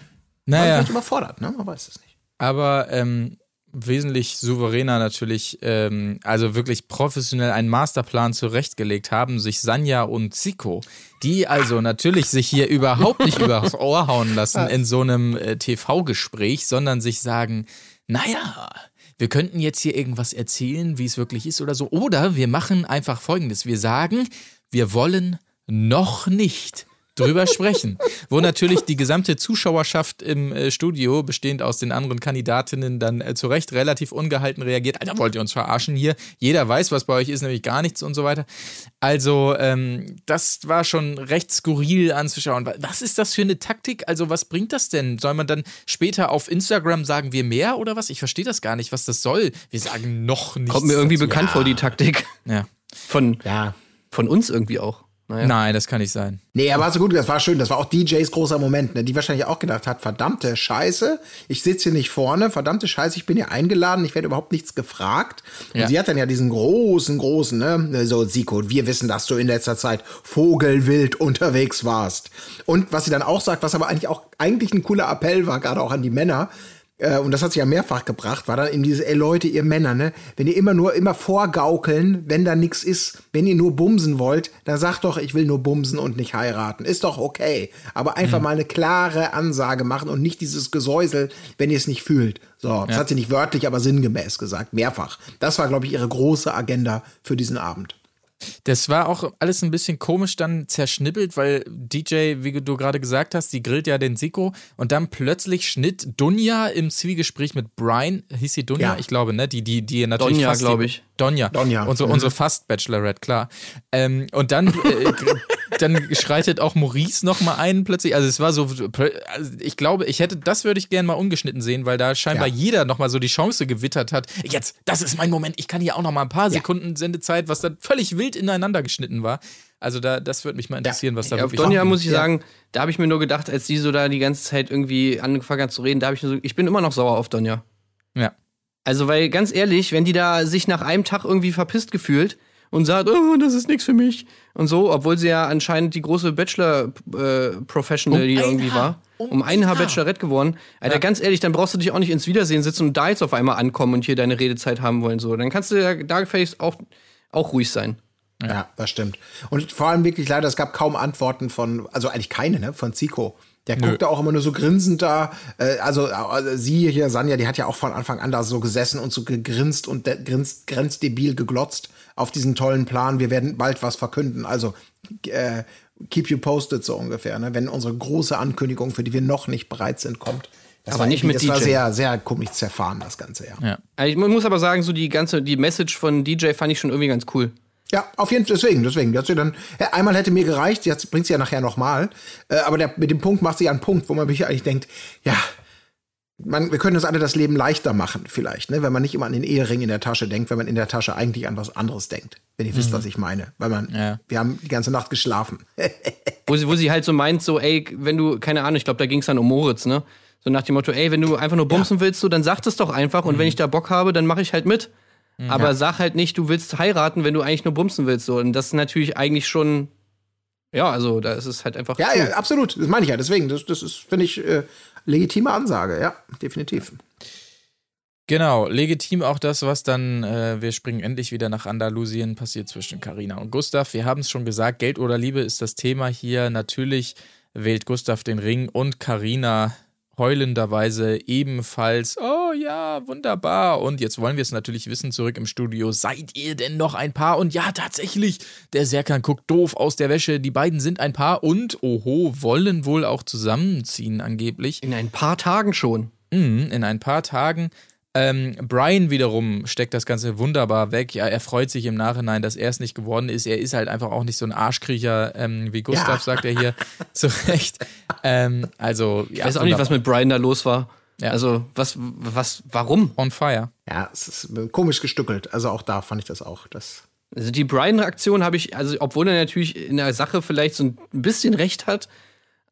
Naja. vielleicht überfordert, ne? Man weiß es nicht. aber ähm, wesentlich souveräner natürlich, ähm, also wirklich professionell einen Masterplan zurechtgelegt haben, sich Sanja und Zico, die also natürlich sich hier überhaupt nicht übers Ohr hauen lassen in so einem äh, TV-Gespräch, sondern sich sagen, naja, wir könnten jetzt hier irgendwas erzählen, wie es wirklich ist oder so. Oder wir machen einfach Folgendes. Wir sagen, wir wollen noch nicht drüber sprechen. Wo natürlich die gesamte Zuschauerschaft im äh, Studio, bestehend aus den anderen Kandidatinnen, dann äh, zu Recht relativ ungehalten reagiert. Alter, wollt ihr uns verarschen hier? Jeder weiß, was bei euch ist, nämlich gar nichts und so weiter. Also, ähm, das war schon recht skurril anzuschauen. Wa- Was ist das für eine Taktik? Also, was bringt das denn? Soll man dann später auf Instagram sagen wir mehr oder was? Ich verstehe das gar nicht, was das soll. Wir sagen noch nichts. Kommt mir irgendwie dazu. bekannt vor, die Taktik. Ja. Von, Ja. von uns irgendwie auch. Naja. Nein, das kann nicht sein. Nee, aber so gut, das war schön. Das war auch DJs großer Moment, ne? die wahrscheinlich auch gedacht hat, verdammte Scheiße, ich sitze hier nicht vorne, verdammte Scheiße, ich bin hier eingeladen, ich werde überhaupt nichts gefragt. Und Ja. sie hat dann ja diesen großen, großen, ne, so Siko, wir wissen, dass du in letzter Zeit vogelwild unterwegs warst. Und was sie dann auch sagt, was aber eigentlich auch eigentlich ein cooler Appell war, gerade auch an die Männer, äh, und das hat sie ja mehrfach gebracht, war dann eben dieses, ey Leute, ihr Männer, ne, wenn ihr immer nur immer vorgaukeln, wenn da nichts ist, wenn ihr nur bumsen wollt, dann sagt doch, ich will nur bumsen und nicht heiraten. Ist doch okay. Aber einfach mal eine klare Ansage machen und nicht dieses Gesäusel, wenn ihr es nicht fühlt. So, das hat sie nicht wörtlich, aber sinngemäß gesagt, mehrfach. Das war, glaube ich, ihre große Agenda für diesen Abend. Das war auch alles ein bisschen komisch dann zerschnippelt, weil DJ, wie du gerade gesagt hast, die grillt ja den Siko und dann plötzlich schnitt Dunja im Zwiegespräch mit Brian, hieß sie Dunja? Ja. Ich glaube, ne? Die, die, die natürlich Donja, fast die- glaub ich. Donja. Donja. Unsere, Mhm. unsere Fast-Bachelorette, klar. Ähm, und dann äh, gr- dann schreitet auch Maurice noch mal ein plötzlich. Also es war so, also ich glaube, ich hätte, das würde ich gerne mal ungeschnitten sehen, weil da scheinbar Ja. jeder noch mal so die Chance gewittert hat. Jetzt, das ist mein Moment. Ich kann hier auch noch mal ein paar Sekunden Sendezeit, was dann völlig wild ineinander geschnitten war. Also da, das würde mich mal interessieren, was da Ja, auf Donja muss ich Ja. sagen, da habe ich mir nur gedacht, als die so da die ganze Zeit irgendwie angefangen hat zu reden, da habe ich mir so, ich bin immer noch sauer auf Donja. Ja. Also, weil ganz ehrlich, wenn die da sich nach einem Tag irgendwie verpisst gefühlt und sagt, oh, das ist nichts für mich und so, obwohl sie ja anscheinend die große Bachelor-Professional, Um die ein irgendwie Haar. war, Um um ein Haar Haar. Bachelorette geworden. Alter, ganz ehrlich, dann brauchst du dich auch nicht ins Wiedersehen sitzen und da jetzt auf einmal ankommen und hier deine Redezeit haben wollen. So, dann kannst du ja da gefälligst auch, auch ruhig sein. Ja, das stimmt. Und vor allem wirklich leider, es gab kaum Antworten von, also eigentlich keine, ne, von Zico. Der guckt da auch immer nur so grinsend da. Äh, also, also sie hier, Sanja, die hat ja auch von Anfang an da so gesessen und so gegrinst und grinst, grenzdebil geglotzt auf diesen tollen Plan. Wir werden bald was verkünden. Also äh, keep you posted so ungefähr, ne? wenn unsere große Ankündigung, für die wir noch nicht bereit sind, kommt. Das Aber war nicht mit Das war DJ. sehr, sehr komisch zerfahren, das Ganze, ja. Ja. Also Ich mu- muss aber sagen, so die ganze, die Message von DJ fand ich schon irgendwie ganz cool. Ja, auf jeden Fall, deswegen, deswegen. Hat sie dann, ja, einmal hätte mir gereicht, jetzt bringt sie ja nachher nochmal. Äh, aber der, mit dem Punkt macht sie ja einen Punkt, wo man sich eigentlich denkt, ja, man, wir können uns alle das Leben leichter machen, vielleicht, ne? wenn man nicht immer an den Ehering in der Tasche denkt, wenn man in der Tasche eigentlich an was anderes denkt. Wenn ihr wisst, was ich meine. Weil man, Ja. wir haben die ganze Nacht geschlafen. Wo sie, wo sie halt so meint, so, ey, wenn du, keine Ahnung, ich glaube, da ging es dann um Moritz, ne? So nach dem Motto, ey, wenn du einfach nur bumsen willst, so, dann sag das doch einfach und wenn ich da Bock habe, dann mache ich halt mit. Aber sag halt nicht, du willst heiraten, wenn du eigentlich nur bumsen willst, so. Und das ist natürlich eigentlich schon, ja, also, da ist es halt einfach. ja, cool. ja, absolut. Das meine ich ja. Deswegen, das, das ist, finde ich, äh, legitime Ansage. Ja, definitiv. Genau, legitim auch das, was dann, äh, wir springen endlich wieder nach Andalusien, passiert zwischen Carina und Gustav. Wir haben es schon gesagt, Geld oder Liebe ist das Thema hier. Natürlich wählt Gustav den Ring und Carina heulenderweise ebenfalls. Oh ja, wunderbar. Und jetzt wollen wir es natürlich wissen, zurück im Studio. Seid ihr denn noch ein Paar? Und ja, tatsächlich, der Serkan guckt doof aus der Wäsche. Die beiden sind ein Paar und, oho, wollen wohl auch zusammenziehen angeblich. In ein paar Tagen schon. Mhm, in ein paar Tagen. Ähm, Brian wiederum steckt das Ganze wunderbar weg. Ja, er freut sich im Nachhinein, dass er es nicht geworden ist. Er ist halt einfach auch nicht so ein Arschkriecher, ähm, wie Gustav, Ja. sagt er hier zu Recht. Ähm, also, Ich weiß auch nicht, was mit Brian da los war. Ja. Also, was, was, warum? On fire. Ja, es ist komisch gestückelt. Also auch da fand ich das auch. Das, Also die Brian-Reaktion habe ich, also obwohl er natürlich in der Sache vielleicht so ein bisschen recht hat,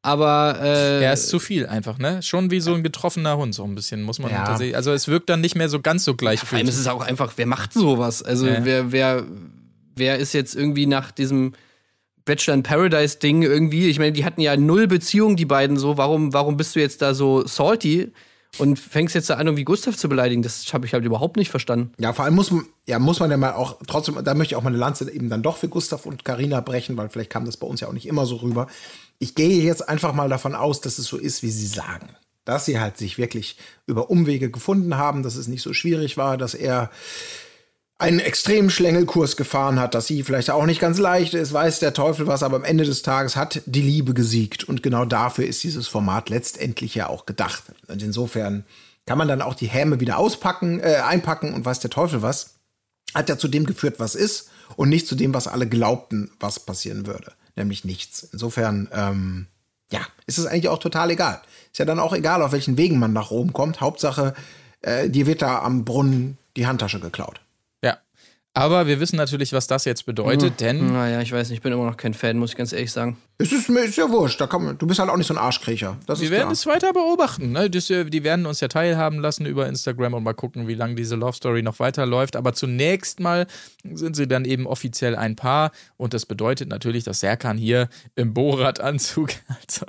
aber äh, Er ist zu viel einfach, ne? Schon wie so ein getroffener Hund, so ein bisschen, muss man Ja. tatsächlich. Also, es wirkt dann nicht mehr so ganz so vor allem ist es auch einfach, wer macht sowas? Also Ja. wer, wer, wer ist jetzt irgendwie nach diesem Bachelor in Paradise Ding irgendwie? Ich meine, die hatten ja null Beziehung, die beiden so. Warum, warum bist du jetzt da so salty und fängst jetzt da an, irgendwie Gustav zu beleidigen? Das habe ich halt überhaupt nicht verstanden. Ja, vor allem muss man, ja, muss man ja mal auch trotzdem, da möchte ich auch mal eine Lanze eben dann doch für Gustav und Karina brechen, weil vielleicht kam das bei uns ja auch nicht immer so rüber. Ich gehe jetzt einfach mal davon aus, dass es so ist, wie sie sagen. Dass sie halt sich wirklich über Umwege gefunden haben, dass es nicht so schwierig war, dass er einen extremen Schlängelkurs gefahren hat, dass sie vielleicht auch nicht ganz leicht ist, weiß der Teufel was, aber am Ende des Tages hat die Liebe gesiegt. Und genau dafür ist dieses Format letztendlich ja auch gedacht. Und insofern kann man dann auch die Häme wieder auspacken, äh, einpacken und weiß der Teufel was. Hat ja zu dem geführt, was ist, und nicht zu dem, was alle glaubten, was passieren würde. Nämlich nichts. Insofern, ähm, ja, ist es eigentlich auch total egal. Ist ja dann auch egal, auf welchen Wegen man nach Rom kommt. Hauptsache, äh, dir wird da am Brunnen die Handtasche geklaut. Aber wir wissen natürlich, was das jetzt bedeutet, denn Naja, ich weiß nicht, ich bin immer noch kein Fan, muss ich ganz ehrlich sagen. Es ist mir ist ja wurscht. Da kann man, du bist halt auch nicht so ein Arschkriecher. Das Wir ist werden klar. es weiter beobachten. Ne? Das, äh, die werden uns ja teilhaben lassen über Instagram und mal gucken, wie lange diese Love Story noch weiterläuft. Aber zunächst mal sind sie dann eben offiziell ein Paar. Und das bedeutet natürlich, dass Serkan hier im Borat-Anzug, also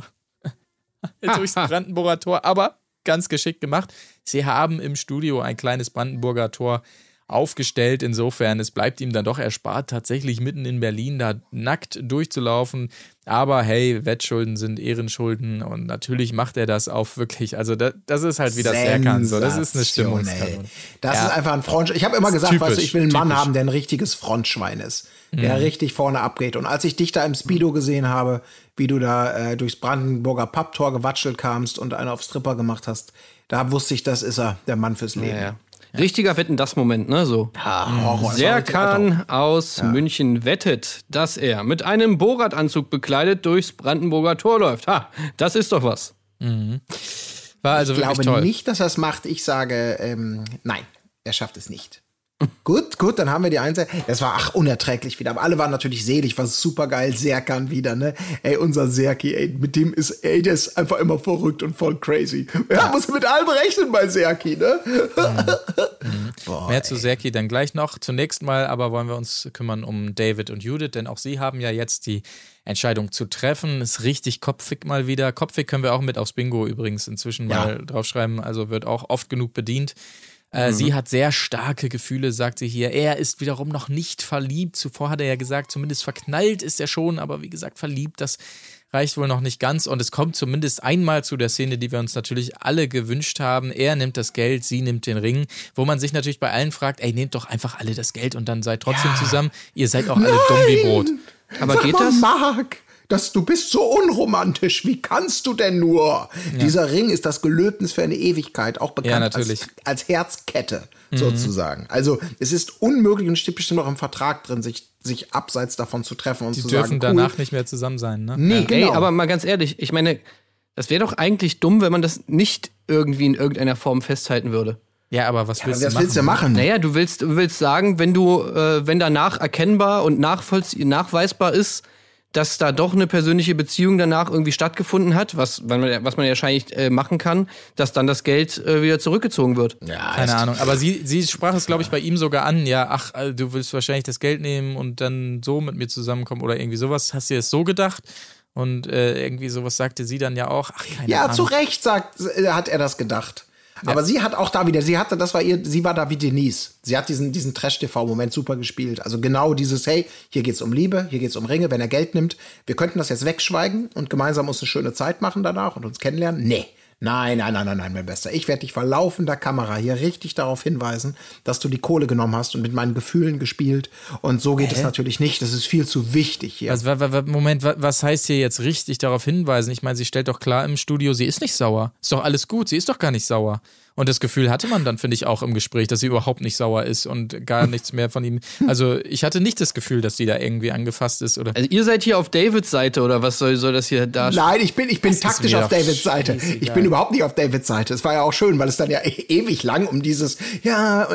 durchs Brandenburger Tor, aber ganz geschickt gemacht. Sie haben im Studio ein kleines Brandenburger Tor aufgestellt. Insofern, es bleibt ihm dann doch erspart, tatsächlich mitten in Berlin da nackt durchzulaufen. Aber hey, Wettschulden sind Ehrenschulden und natürlich macht er das auch wirklich. Also das, das ist halt wie das Serkan so. Das ist eine. Stimmungskanone. Das Ja. ist einfach ein Front. Ich habe immer gesagt, Typisch, weißt du, ich will einen Mann typisch. haben, der ein richtiges Frontschwein ist, Mhm. der richtig vorne abgeht. Und als ich dich da im Speedo gesehen habe, wie du da äh, durchs Brandenburger Papptor gewatschelt kamst und einen auf Stripper gemacht hast, da wusste ich, das ist er, der Mann fürs Leben. Ja, ja. Richtiger Wetten, das Moment, ne? So. Horror. Serkan aus München wettet, dass er mit einem Borat-Anzug bekleidet durchs Brandenburger Tor läuft. Ha, das ist doch was. War also Ich wirklich glaube toll. nicht, dass er es macht. Ich sage, ähm, nein, er schafft es nicht. Gut, gut, dann haben wir die Einzel. Das war ach unerträglich wieder. Aber alle waren natürlich selig, war super geil. Serkan wieder, ne? Ey, unser Serki, ey, mit dem ist, ey, der ist einfach immer verrückt und voll crazy. Ja, muss mit allem rechnen bei Serki, ne? Mehr zu Serki dann gleich noch. Zunächst mal aber wollen wir uns kümmern um David und Judith, denn auch sie haben ja jetzt die Entscheidung zu treffen. Ist richtig kopfig mal wieder. Kopfig können wir auch mit aufs Bingo übrigens inzwischen Ja. mal draufschreiben. Also wird auch oft genug bedient. Äh, Sie hat sehr starke Gefühle, sagt sie hier. Er ist wiederum noch nicht verliebt. Zuvor hat er ja gesagt, zumindest verknallt ist er schon, aber wie gesagt, verliebt, das reicht wohl noch nicht ganz. Und es kommt zumindest einmal zu der Szene, die wir uns natürlich alle gewünscht haben. Er nimmt das Geld, sie nimmt den Ring, wo man sich natürlich bei allen fragt, ey, nehmt doch einfach alle das Geld und dann seid trotzdem zusammen. Ihr seid auch alle dumm wie Brot. Aber Sag geht mal, das? Marc, dass du bist so unromantisch. Wie kannst du denn nur? Dieser Ring ist das Gelöbnis für eine Ewigkeit, auch bekannt natürlich. Mhm. als, als Herzkette sozusagen. Also es ist unmöglich und steht bestimmt auch im Vertrag drin, sich, sich abseits davon zu treffen und Die zu dürfen sagen, danach cool, nicht mehr zusammen sein, ne? Nee, genau. Ey, aber mal ganz ehrlich, ich meine, das wäre doch eigentlich dumm, wenn man das nicht irgendwie in irgendeiner Form festhalten würde. Ja, aber was ja, willst was du machen? willst du machen? Naja, du willst, du willst sagen, wenn du, äh, wenn danach erkennbar und nachvollzie- nachweisbar ist, dass da doch eine persönliche Beziehung danach irgendwie stattgefunden hat, was, man, was man ja wahrscheinlich äh, machen kann, dass dann das Geld äh, wieder zurückgezogen wird. Ja, Keine ist- Ahnung. Aber sie, sie sprach es, glaube ich, bei ihm sogar an. Ja, ach, also du willst wahrscheinlich das Geld nehmen und dann so mit mir zusammenkommen oder irgendwie sowas. Hast du dir das so gedacht? Und äh, irgendwie sowas sagte sie dann ja auch. Ach, keine Ja, Ahnung. zu Recht sagt, äh, hat er das gedacht. Aber sie hat auch da wieder, sie hatte, das war ihr, sie war da wie Denise. Sie hat diesen, diesen Trash-TV-Moment super gespielt. Also genau dieses, hey, hier geht's um Liebe, hier geht's um Ringe, wenn er Geld nimmt. Wir könnten das jetzt wegschweigen und gemeinsam uns eine schöne Zeit machen danach und uns kennenlernen. Nee. Nein, nein, nein, nein, nein, mein Bester. Ich werde dich vor laufender Kamera hier richtig darauf hinweisen, dass du die Kohle genommen hast und mit meinen Gefühlen gespielt. Und so geht es natürlich nicht. Das ist viel zu wichtig hier. Also, wa- wa- wa- Moment, wa- was heißt hier jetzt richtig darauf hinweisen? Ich meine, sie stellt doch klar im Studio, sie ist nicht sauer. Ist doch alles gut, sie ist doch gar nicht sauer. Und das Gefühl hatte man dann, finde ich, auch im Gespräch, dass sie überhaupt nicht sauer ist und gar nichts mehr von ihm. Also, ich hatte nicht das Gefühl, dass sie da irgendwie angefasst ist oder. Also ihr seid hier auf Davids Seite oder was soll, soll das hier darstellen? Nein, ich bin, ich bin taktisch auf Davids Seite. Ich scheißegal. bin überhaupt nicht auf Davids Seite. Es war ja auch schön, weil es dann ja e- ewig lang um dieses, ja,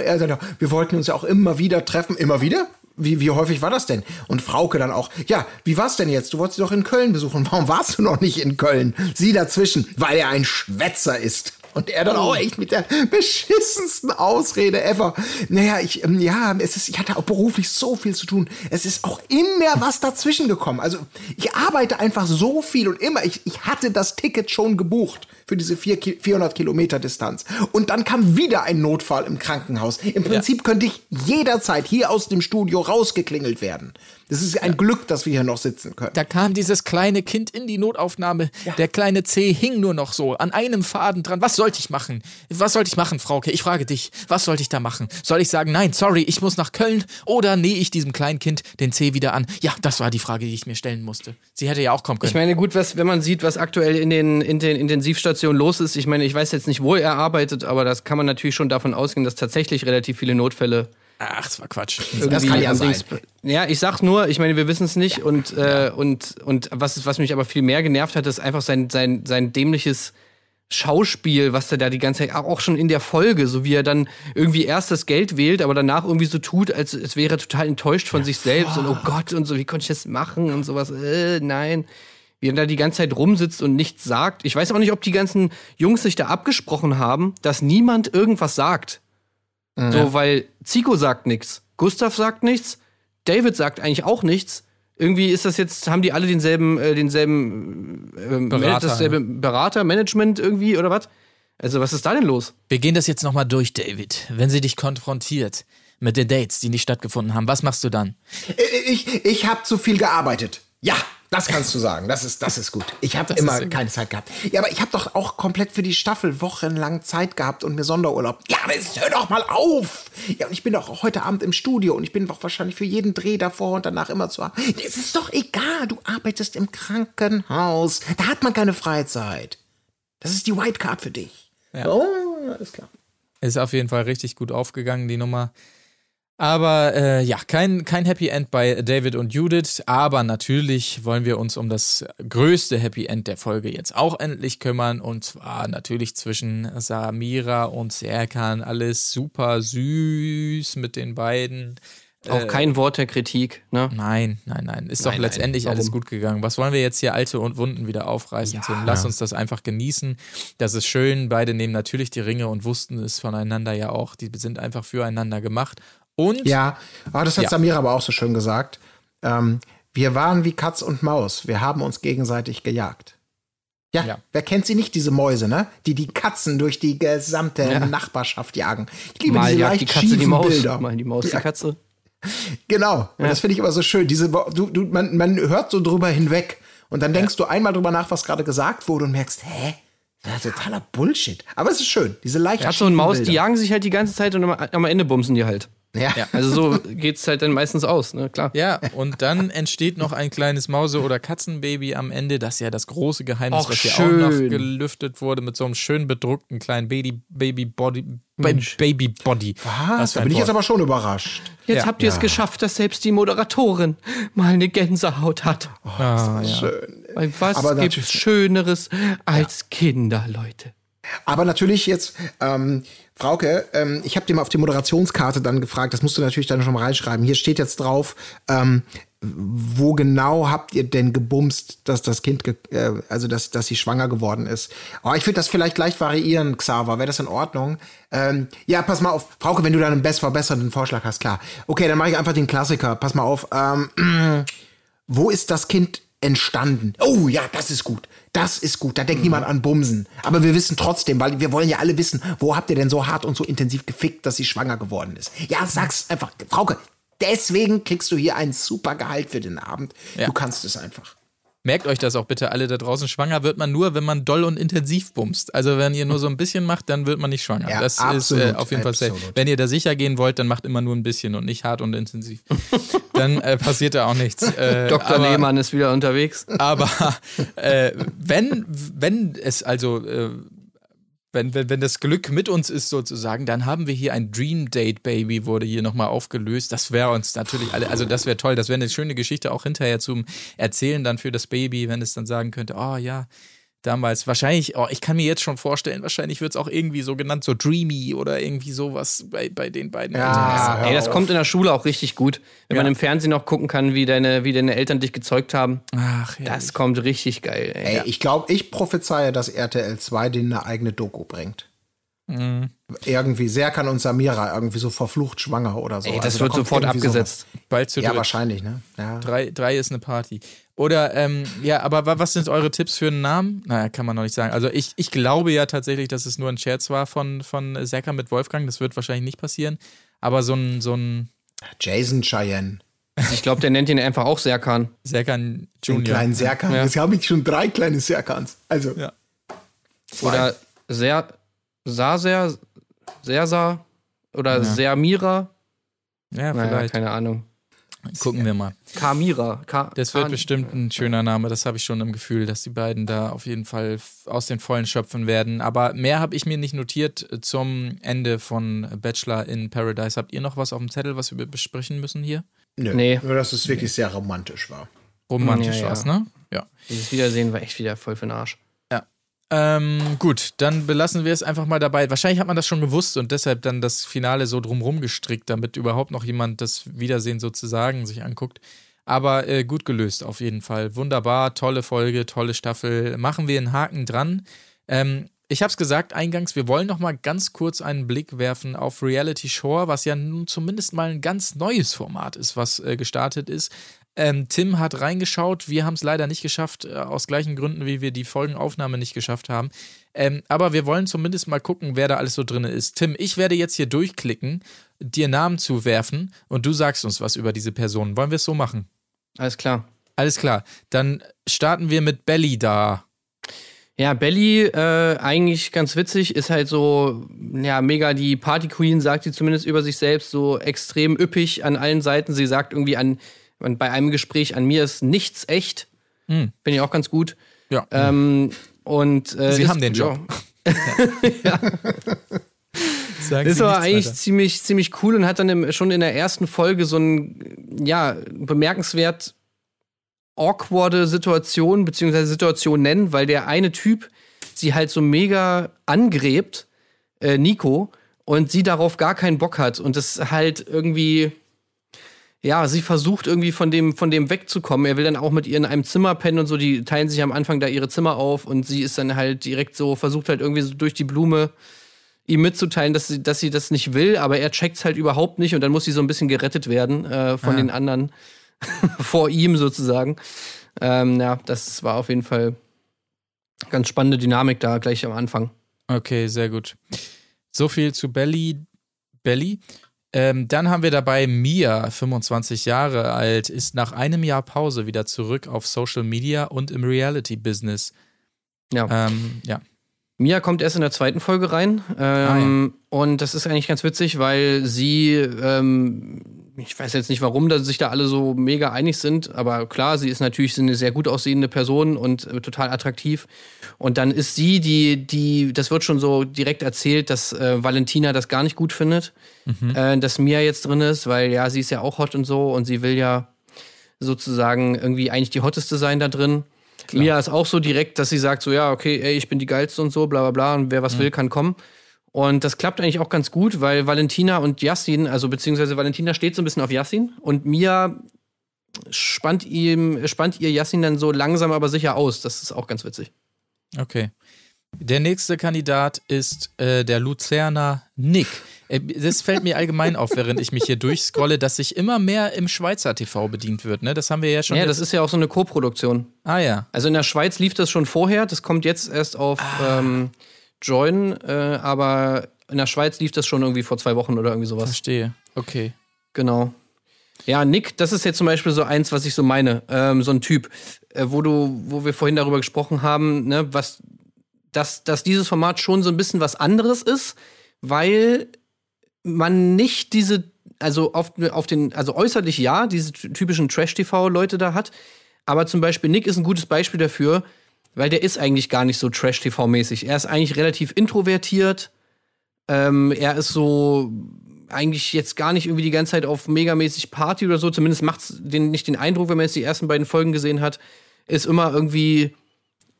wir wollten uns ja auch immer wieder treffen. Immer wieder? Wie, wie häufig war das denn? Und Frauke dann auch, ja, wie war's denn jetzt? Du wolltest sie doch in Köln besuchen. Warum warst du noch nicht in Köln? Sie dazwischen, weil er ein Schwätzer ist. Und er dann auch echt mit der beschissensten Ausrede ever. Naja, ich, ähm, ja, es ist, ich hatte auch beruflich so viel zu tun. Es ist auch immer was dazwischen gekommen. Also, ich arbeite einfach so viel und immer. Ich, ich hatte das Ticket schon gebucht für diese vier, Ki- 400 Kilometer Distanz. Und dann kam wieder ein Notfall im Krankenhaus. Im Prinzip könnte ich jederzeit hier aus dem Studio rausgeklingelt werden. Das ist ein Glück, dass wir hier noch sitzen können. Da kam dieses kleine Kind in die Notaufnahme. Der kleine C hing nur noch so an einem Faden dran. Was sollte ich machen? Was sollte ich machen, Frauke? Ich frage dich. Was sollte ich da machen? Soll ich sagen, nein, sorry, ich muss nach Köln? Oder nähe ich diesem kleinen Kind den C wieder an? Ja, das war die Frage, die ich mir stellen musste. Sie hätte ja auch kommen können. Ich meine, gut, was, wenn man sieht, was aktuell in den, in den Intensivstationen los ist, ich meine, ich weiß jetzt nicht, wo er arbeitet, aber das kann man natürlich schon davon ausgehen, dass tatsächlich relativ viele Notfälle Ach, das war Quatsch. irgendwie kann ja sein. Ja, ich sag's nur, ich meine, wir wissen es nicht und, äh, und, und was, was mich aber viel mehr genervt hat, ist einfach sein, sein, sein dämliches Schauspiel, was er da die ganze Zeit, auch schon in der Folge, so wie er dann irgendwie erst das Geld wählt, aber danach irgendwie so tut, als, als wäre er total enttäuscht von sich selbst und oh Gott und so, wie konnte ich das machen und sowas, äh, nein. Wie er da die ganze Zeit rumsitzt und nichts sagt. Ich weiß auch nicht, ob die ganzen Jungs sich da abgesprochen haben, dass niemand irgendwas sagt. So, weil Zico sagt nichts, Gustav sagt nichts, David sagt eigentlich auch nichts. Irgendwie ist das jetzt, haben die alle denselben, äh, denselben ähm, Berater, dasselbe Berater, Management irgendwie oder was? Also, was ist da denn los? Wir gehen das jetzt nochmal durch, David. Wenn sie dich konfrontiert mit den Dates, die nicht stattgefunden haben, was machst du dann? Ich, ich habe zu viel gearbeitet. Ja, das kannst du sagen. Das ist, das ist gut. Ich habe Das immer keine Zeit gehabt. Ja, aber ich habe doch auch komplett für die Staffel wochenlang Zeit gehabt und mir Sonderurlaub. Ja, jetzt hör doch mal auf. Ja, und ich bin doch auch heute Abend im Studio und ich bin doch wahrscheinlich für jeden Dreh davor und danach immer zu. Es ist doch egal. Du arbeitest im Krankenhaus. Da hat man keine Freizeit. Das ist die White Card für dich. Ja. Oh, alles klar. Ist auf jeden Fall richtig gut aufgegangen, die Nummer. Aber äh, ja, kein, kein Happy End bei David und Judith. Aber natürlich wollen wir uns um das größte Happy End der Folge jetzt auch endlich kümmern. Und zwar natürlich zwischen Samira und Serkan. Alles super süß mit den beiden. Auch kein Wort der Kritik, ne? Nein, nein, nein. Ist Nein, doch letztendlich nein. alles gut gegangen. Was wollen wir jetzt hier alte und Wunden wieder aufreißen? Tim? Lass uns das einfach genießen. Das ist schön. Beide nehmen natürlich die Ringe und wussten es voneinander ja auch. Die sind einfach füreinander gemacht. Und Ja, aber das hat Ja. Samira aber auch so schön gesagt. Ähm, wir waren wie Katz und Maus. Wir haben uns gegenseitig gejagt. Ja, Ja. wer kennt sie nicht, diese Mäuse, ne? Die die Katzen durch die gesamte Nachbarschaft jagen. Ich liebe Mal diese leicht die Katze die Maus, Bilder. mal die Maus die Ja. Katze. Genau. Und das finde ich aber so schön. Diese, du, du, man, man hört so drüber hinweg. Und dann denkst du einmal drüber nach, was gerade gesagt wurde und merkst, hä? Das ist totaler Bullshit. Aber es ist schön. Diese leicht Katze und Maus, Bilder. die jagen sich halt die ganze Zeit und am, am Ende bumsen die halt. Ja. Also so geht's halt dann meistens aus, ne? Klar. ja, und dann entsteht noch ein kleines Mause- oder Katzenbaby am Ende. Das ist ja das große Geheimnis, Och, was hier auch noch schön. gelüftet wurde mit so einem schön bedruckten kleinen Baby, Baby Body. Ba Baby Body. Was? Da bin ich jetzt aber schon überrascht. Jetzt Ja. habt ihr es geschafft, dass selbst die Moderatorin mal eine Gänsehaut hat. Ah, ja. Schön. Weil was Aber gibt's natürlich- Schöneres als Kinder, Leute? Aber natürlich jetzt, ähm, Frauke, ähm, ich habe dir mal auf die Moderationskarte dann gefragt, das musst du natürlich dann schon mal reinschreiben. Hier steht jetzt drauf, ähm, wo genau habt ihr denn gebumst, dass das Kind, ge äh, also dass, dass sie schwanger geworden ist? Oh, ich würde das vielleicht leicht variieren, Xaver. Wäre das in Ordnung? Ähm, ja, pass mal auf, Frauke, wenn du dann einen best verbessernden Vorschlag hast, klar. Okay, dann mache ich einfach den Klassiker. Pass mal auf. Ähm, wo ist das Kind entstanden? Oh ja, das ist gut. Das ist gut. Da denkt niemand an Bumsen. Aber wir wissen trotzdem, weil wir wollen ja alle wissen, wo habt ihr denn so hart und so intensiv gefickt, dass sie schwanger geworden ist? Ja, sag's einfach. Frauke, deswegen kriegst du hier ein super Gehalt für den Abend. Ja. Du kannst es einfach. Merkt euch das auch bitte alle da draußen. Schwanger wird man nur, wenn man doll und intensiv bumst. Also wenn ihr nur so ein bisschen macht, dann wird man nicht schwanger. Ja, das ist absolut, äh, auf jeden Fall safe. Wenn ihr da sicher gehen wollt, dann macht immer nur ein bisschen und nicht hart und intensiv. dann äh, passiert da auch nichts. Äh, Dr. aber- Lehmann ist wieder unterwegs. Aber äh, wenn, wenn es also, äh, wenn, wenn, wenn das Glück mit uns ist sozusagen, dann haben wir hier ein Dream Date Baby, wurde hier nochmal aufgelöst. Das wäre uns natürlich alle, also das wäre toll, das wäre eine schöne Geschichte auch hinterher zum Erzählen dann für das Baby, wenn es dann sagen könnte, oh ja, damals wahrscheinlich, oh, ich kann mir jetzt schon vorstellen, wahrscheinlich wird es auch irgendwie so genannt, so Dreamy oder irgendwie sowas bei, bei den beiden Eltern. Ja, Ey, das kommt in der Schule auch richtig gut. Wenn Ja. man im Fernsehen auch gucken kann, wie deine, wie deine Eltern dich gezeugt haben. Ach, ja. Das kommt richtig geil. Ey. Ey, ich glaube, ich prophezeie, dass RTL 2 denen eine eigene Doku bringt. Mhm. Irgendwie, Serkan und Samira, irgendwie so verflucht schwanger oder so. Ey, das Also da wird kommt sofort abgesetzt. bald zu Sowas. Ja, dritt. wahrscheinlich, ne? Ja. Drei, drei ist eine Party. Oder, ähm, ja, aber wa- was sind eure Tipps für einen Namen? Naja, kann man noch nicht sagen. Also ich, ich glaube ja tatsächlich, dass es nur ein Scherz war von, von Serkan mit Wolfgang. Das wird wahrscheinlich nicht passieren. Aber so ein, so ein Jason Cheyenne. Ich glaube, der nennt ihn einfach auch Serkan. Serkan Den Junior. kleinen Serkan. Ja. Jetzt habe ich schon drei kleine Serkans. Also, Ja. Oder Ser, Saser, Sersa oder Sermira. Ja, Naja, vielleicht. keine Ahnung. Gucken wir mal. Kamira. Ka Das wird bestimmt ein schöner Name. Das habe ich schon im Gefühl, dass die beiden da auf jeden Fall aus den Vollen schöpfen werden. Aber mehr habe ich mir nicht notiert zum Ende von Bachelor in Paradise. Habt ihr noch was auf dem Zettel, was wir besprechen müssen hier? nö. Nee. Nur, dass es wirklich sehr romantisch war. Romantisch Ja, ja. was, ne? Ja. Dieses Wiedersehen war echt wieder voll für den Arsch. Ähm, gut, dann belassen wir es einfach mal dabei. Wahrscheinlich hat man das schon gewusst und deshalb dann das Finale so drumrum gestrickt, damit überhaupt noch jemand das Wiedersehen sozusagen sich anguckt. Aber äh, gut gelöst auf jeden Fall. Wunderbar, tolle Folge, tolle Staffel. Machen wir einen Haken dran. Ähm, ich habe es gesagt eingangs, wir wollen noch mal ganz kurz einen Blick werfen auf Reality Shore, was ja nun zumindest mal ein ganz neues Format ist, was äh, gestartet ist. Ähm, Tim hat reingeschaut, wir haben es leider nicht geschafft, äh, aus gleichen Gründen, wie wir die Folgenaufnahme nicht geschafft haben. Ähm, aber wir wollen zumindest mal gucken, wer da alles so drin ist. Tim, ich werde jetzt hier durchklicken, dir Namen zuwerfen und du sagst uns was über diese Person. Wollen wir es so machen? Alles klar. Alles klar. Dann starten wir mit Belly da. Ja, Belly, äh, eigentlich ganz witzig, ist halt so, ja, mega die Party Queen, sagt sie zumindest über sich selbst, so extrem üppig an allen Seiten. Sie sagt irgendwie an, an bei einem Gespräch, an mir ist nichts echt. Hm. Bin ich auch ganz gut. Ja. Ähm, und äh, Sie ist- haben den Job. Ja. Sagen Das war eigentlich weiter. ziemlich, ziemlich cool und hat dann im, schon in der ersten Folge so ein, ja, bemerkenswert awkwarde Situation, beziehungsweise Situation nennen, weil der eine Typ sie halt so mega angrebt, äh, Nico, und sie darauf gar keinen Bock hat. Und das halt irgendwie, ja, sie versucht irgendwie von dem, von dem wegzukommen. Er will dann auch mit ihr in einem Zimmer pennen und so. Die teilen sich am Anfang da ihre Zimmer auf und sie ist dann halt direkt so, versucht halt irgendwie so durch die Blume ihm mitzuteilen, dass sie, dass sie das nicht will, aber er checkt's halt überhaupt nicht und dann muss sie so ein bisschen gerettet werden äh, von Ah. den anderen vor ihm sozusagen. Ähm, ja, das war auf jeden Fall ganz spannende Dynamik da gleich am Anfang. Okay, sehr gut. So viel zu Belly. Belly. Ähm, dann haben wir dabei Mia, 25 Jahre alt, ist nach einem Jahr Pause wieder zurück auf Social Media und im Reality-Business. Ja. Ähm, ja. Mia kommt erst in der zweiten Folge rein. Ähm, Und das ist eigentlich ganz witzig, weil sie, ähm, ich weiß jetzt nicht warum, dass sich da alle so mega einig sind, aber klar, sie ist natürlich eine sehr gut aussehende Person und äh, total attraktiv. Und dann ist sie die, die, das wird schon so direkt erzählt, dass äh, Valentina das gar nicht gut findet, äh, dass Mia jetzt drin ist, weil ja, sie ist ja auch hot und so und sie will ja sozusagen irgendwie eigentlich die hotteste sein da drin. Mia ist auch so direkt, dass sie sagt so, ja, okay, ey, ich bin die geilste und so, bla bla bla und wer was will, kann kommen. Und das klappt eigentlich auch ganz gut, weil Valentina und Yassin, also beziehungsweise Valentina steht so ein bisschen auf Yassin und Mia spannt ihm, spannt ihr Yassin dann so langsam aber sicher aus. Das ist auch ganz witzig. Okay. Der nächste Kandidat ist äh, der Luzerner Nick. Äh, Das fällt mir allgemein auf, während ich mich hier durchscrolle, dass sich immer mehr im Schweizer TV bedient wird. Ne? Das haben wir ja schon. Ja, das ist ja auch so eine Co-Produktion. ah ja. Also in der Schweiz lief das schon vorher, das kommt jetzt erst auf ähm, Join, äh, aber in der Schweiz lief das schon irgendwie vor zwei Wochen oder irgendwie sowas. Verstehe. Okay. Genau. Ja, Nick, das ist jetzt zum Beispiel so eins, was ich so meine. Ähm, so ein Typ, äh, wo du, wo wir vorhin darüber gesprochen haben, ne, was, dass, dass dieses Format schon so ein bisschen was anderes ist, weil man nicht diese, also auf, auf den, also äußerlich ja, diese typischen Trash-TV-Leute da hat, aber zum Beispiel Nick ist ein gutes Beispiel dafür, weil der ist eigentlich gar nicht so Trash-TV-mäßig. Er ist eigentlich relativ introvertiert. Ähm, er ist so eigentlich jetzt gar nicht irgendwie die ganze Zeit auf megamäßig Party oder so. Zumindest macht's den, nicht den Eindruck, wenn man jetzt die ersten beiden Folgen gesehen hat. Ist immer irgendwie,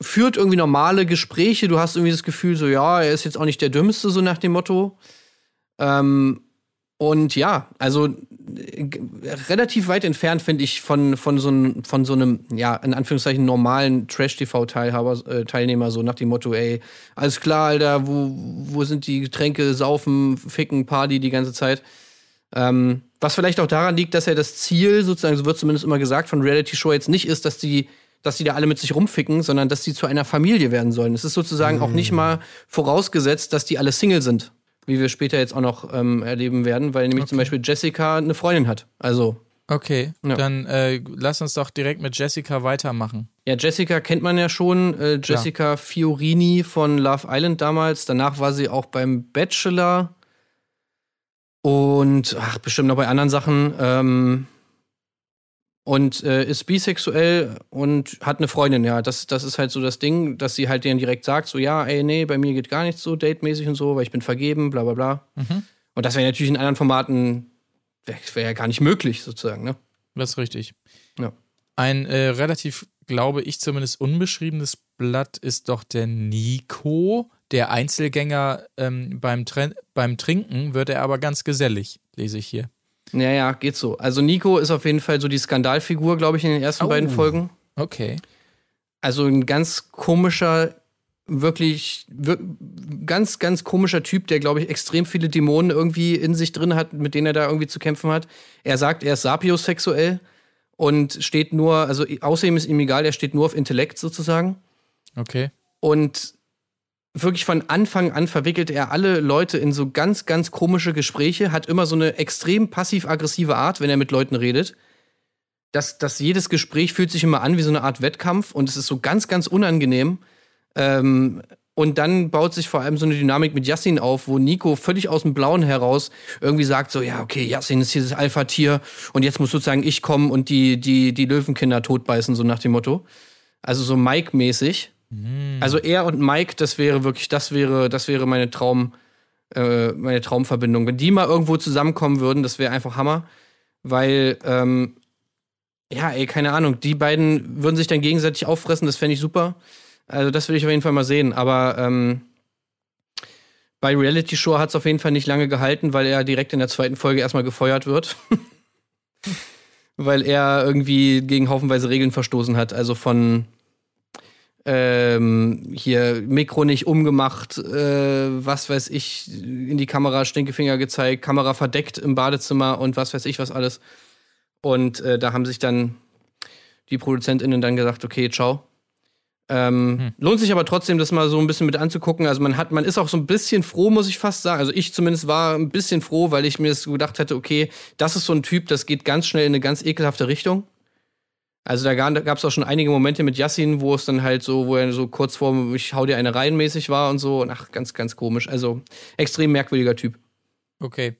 führt irgendwie normale Gespräche. Du hast irgendwie das Gefühl, so, ja, er ist jetzt auch nicht der Dümmste, so nach dem Motto. Ähm, und ja, also äh, relativ weit entfernt, finde ich, von, von, so einem, von so einem, ja, in Anführungszeichen normalen Trash-TV-Teilhaber, äh, Teilnehmer, so nach dem Motto, ey, alles klar, Alter, wo, wo sind die Getränke, saufen, ficken, Party die ganze Zeit. Ähm, was vielleicht auch daran liegt, dass er das Ziel, sozusagen, so wird zumindest immer gesagt, von Reality Show jetzt nicht ist, dass die, dass die da alle mit sich rumficken, sondern dass die zu einer Familie werden sollen. Es ist sozusagen auch nicht mal vorausgesetzt, dass die alle Single sind, wie wir später jetzt auch noch ähm, erleben werden, weil nämlich zum Beispiel Jessica eine Freundin hat. Also, Okay. Ja. Dann äh, lass uns doch direkt mit Jessica weitermachen. ja, Jessica kennt man ja schon. Äh, Jessica Fiorini von Love Island damals. Danach war sie auch beim Bachelor. Und ach, bestimmt noch bei anderen Sachen. Ähm, und äh, ist bisexuell und hat eine Freundin, ja. Das, das ist halt so das Ding, dass sie halt denen direkt sagt: so, ja, ey, nee, bei mir geht gar nichts so datemäßig und so, weil ich bin vergeben, bla bla bla. Und das wäre natürlich in anderen Formaten, wäre wär ja gar nicht möglich, sozusagen, ne? Das ist richtig. Ja. Ein äh, relativ, glaube ich, zumindest unbeschriebenes Blatt ist doch der Nico. Der Einzelgänger ähm, beim, Tren beim Trinken wird er aber ganz gesellig, lese ich hier. Ja, ja, geht so. Also Nico ist auf jeden Fall so die Skandalfigur, glaube ich, in den ersten Oh. beiden Folgen. Okay. Also ein ganz komischer, wirklich wir ganz, ganz komischer Typ, der, glaube ich, extrem viele Dämonen irgendwie in sich drin hat, mit denen er da irgendwie zu kämpfen hat. Er sagt, er ist sapiosexuell und steht nur, also außerdem ist ihm egal, er steht nur auf Intellekt sozusagen. Okay. Und wirklich von Anfang an verwickelt er alle Leute in so ganz, ganz komische Gespräche, hat immer so eine extrem passiv-aggressive Art, wenn er mit Leuten redet. Das, das jedes Gespräch fühlt sich immer an wie so eine Art Wettkampf und es ist so ganz, ganz unangenehm. Ähm, und dann baut sich vor allem so eine Dynamik mit Yassin auf, wo Nico völlig aus dem Blauen heraus irgendwie sagt so, ja, okay, Yassin ist das Alpha-Tier und jetzt muss sozusagen ich kommen und die, die, die Löwenkinder totbeißen, so nach dem Motto. Also so Mike-mäßig. Also er und Mike, das wäre wirklich, das wäre, das wäre meine Traum, äh, meine Traumverbindung. Wenn die mal irgendwo zusammenkommen würden, das wäre einfach Hammer. Weil, ähm, ja, ey, keine Ahnung, die beiden würden sich dann gegenseitig auffressen, das fände ich super. Also, das will ich auf jeden Fall mal sehen. Aber ähm, bei Reality Show hat es auf jeden Fall nicht lange gehalten, weil er direkt in der zweiten Folge erstmal gefeuert wird. weil er irgendwie gegen haufenweise Regeln verstoßen hat. Also von ähm, hier Mikro nicht umgemacht, äh, was weiß ich, in die Kamera Stinkefinger gezeigt, Kamera verdeckt im Badezimmer und was weiß ich was alles. Und äh, da haben sich dann die ProduzentInnen dann gesagt, okay, ciao. Ähm, Hm. Lohnt sich aber trotzdem, das mal so ein bisschen mit anzugucken. Also man hat, man ist auch so ein bisschen froh, muss ich fast sagen. Also ich zumindest war ein bisschen froh, weil ich mir gedacht hätte, okay, das ist so ein Typ, das geht ganz schnell in eine ganz ekelhafte Richtung. Also da gab es auch schon einige Momente mit Yassin, wo es dann halt so, wo er so kurz vor, ich hau dir eine rein mäßig war und so. Und ach, ganz, ganz komisch. Also extrem merkwürdiger Typ. Okay.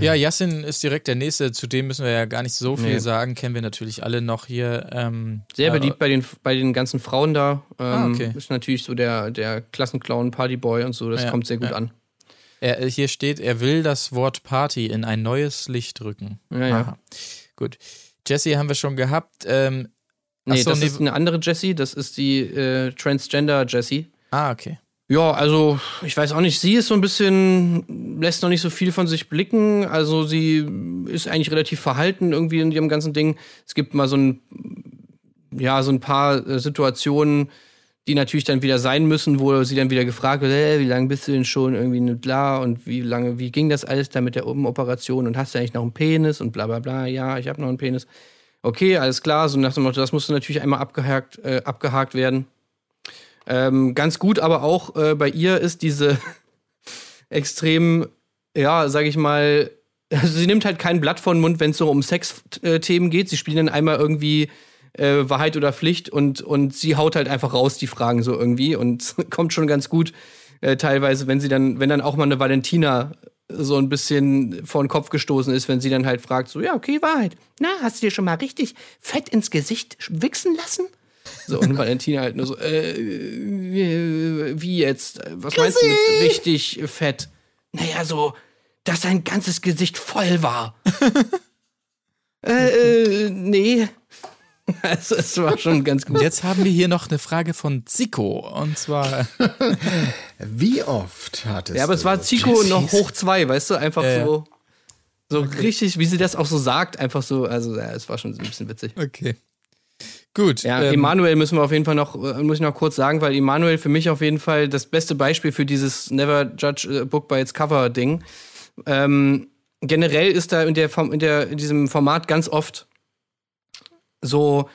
Ja, Yassin ist direkt der nächste, zu dem müssen wir ja gar nicht so viel Nee. sagen, kennen wir natürlich alle noch hier. Ähm, Sehr äh, beliebt bei den, bei den ganzen Frauen da. Ähm, Ah, okay. Ist natürlich so der, der Klassenclown, Partyboy und so. Das Ja, kommt sehr gut ja. an. Er, hier steht, er will das Wort Party in ein neues Licht rücken. Ja, ja. Aha. Gut. Jesse haben wir schon gehabt. Ähm, Nee, so, das nee, ist eine andere Jessie. Das ist die äh, Transgender Jessie. ah, okay. Ja, also ich weiß auch nicht, sie ist so ein bisschen, lässt noch nicht so viel von sich blicken. Also sie ist eigentlich relativ verhalten irgendwie in ihrem ganzen Ding. Es gibt mal so ein, ja, so ein paar äh, Situationen, die natürlich dann wieder sein müssen, wo sie dann wieder gefragt wird, äh, wie lange bist du denn schon irgendwie nicht da und wie lange, wie ging das alles da mit der Operation und hast du eigentlich noch einen Penis und bla bla bla, ja, ich habe noch einen Penis. Okay, alles klar, so nach dem Motto, das musste natürlich einmal abgehakt, äh, abgehakt werden. Ähm, ganz gut aber auch äh, bei ihr ist diese extrem, ja, sag ich mal, also sie nimmt halt kein Blatt vor den Mund, wenn es so um Sexthemen geht. Sie spielen dann einmal irgendwie äh, Wahrheit oder Pflicht und, und sie haut halt einfach raus die Fragen so irgendwie und kommt schon ganz gut äh, teilweise, wenn sie dann, wenn dann auch mal eine Valentina so ein bisschen vor den Kopf gestoßen ist, wenn sie dann halt fragt, so, ja, okay, Wahrheit. Na, hast du dir schon mal richtig fett ins Gesicht wichsen lassen? So, und Valentina halt nur so, äh, wie wie jetzt? Was meinst du mit richtig fett? Naja, so, dass sein ganzes Gesicht voll war. Äh, äh, nee. Also, es war schon ganz gut. Jetzt haben wir hier noch eine Frage von Zico. Und zwar, Wie oft hattest Ja, aber es war du Zico Jessies? noch hoch zwei, weißt du? Einfach ja. so. So richtig, wie sie das auch so sagt, einfach so. Also, ja, es war schon ein bisschen witzig. okay. Gut. Ja, ähm, Emanuel müssen wir auf jeden Fall noch, äh, muss ich noch kurz sagen, weil Emanuel für mich auf jeden Fall das beste Beispiel für dieses Never Judge a Book by its Cover Ding. Ähm, generell ist da in, der, in, der, in diesem Format ganz oft so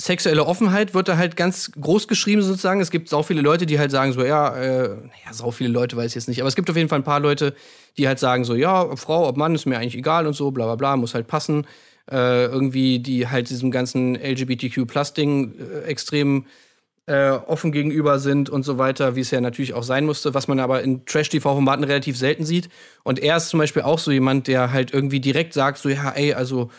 sexuelle Offenheit wird da halt ganz groß geschrieben sozusagen. Es gibt sau viele Leute, die halt sagen so, ja, äh, naja, sau viele Leute weiß ich jetzt nicht, aber es gibt auf jeden Fall ein paar Leute, die halt sagen so, ja, ob Frau, ob Mann, ist mir eigentlich egal und so, bla bla bla, muss halt passen. Äh, irgendwie, die halt diesem ganzen LGBTQ-Plus-Ding äh, extrem äh, offen gegenüber sind und so weiter, wie es ja natürlich auch sein musste, was man aber in Trash-TV-Formaten relativ selten sieht. Und er ist zum Beispiel auch so jemand, der halt irgendwie direkt sagt, so, ja, ey, also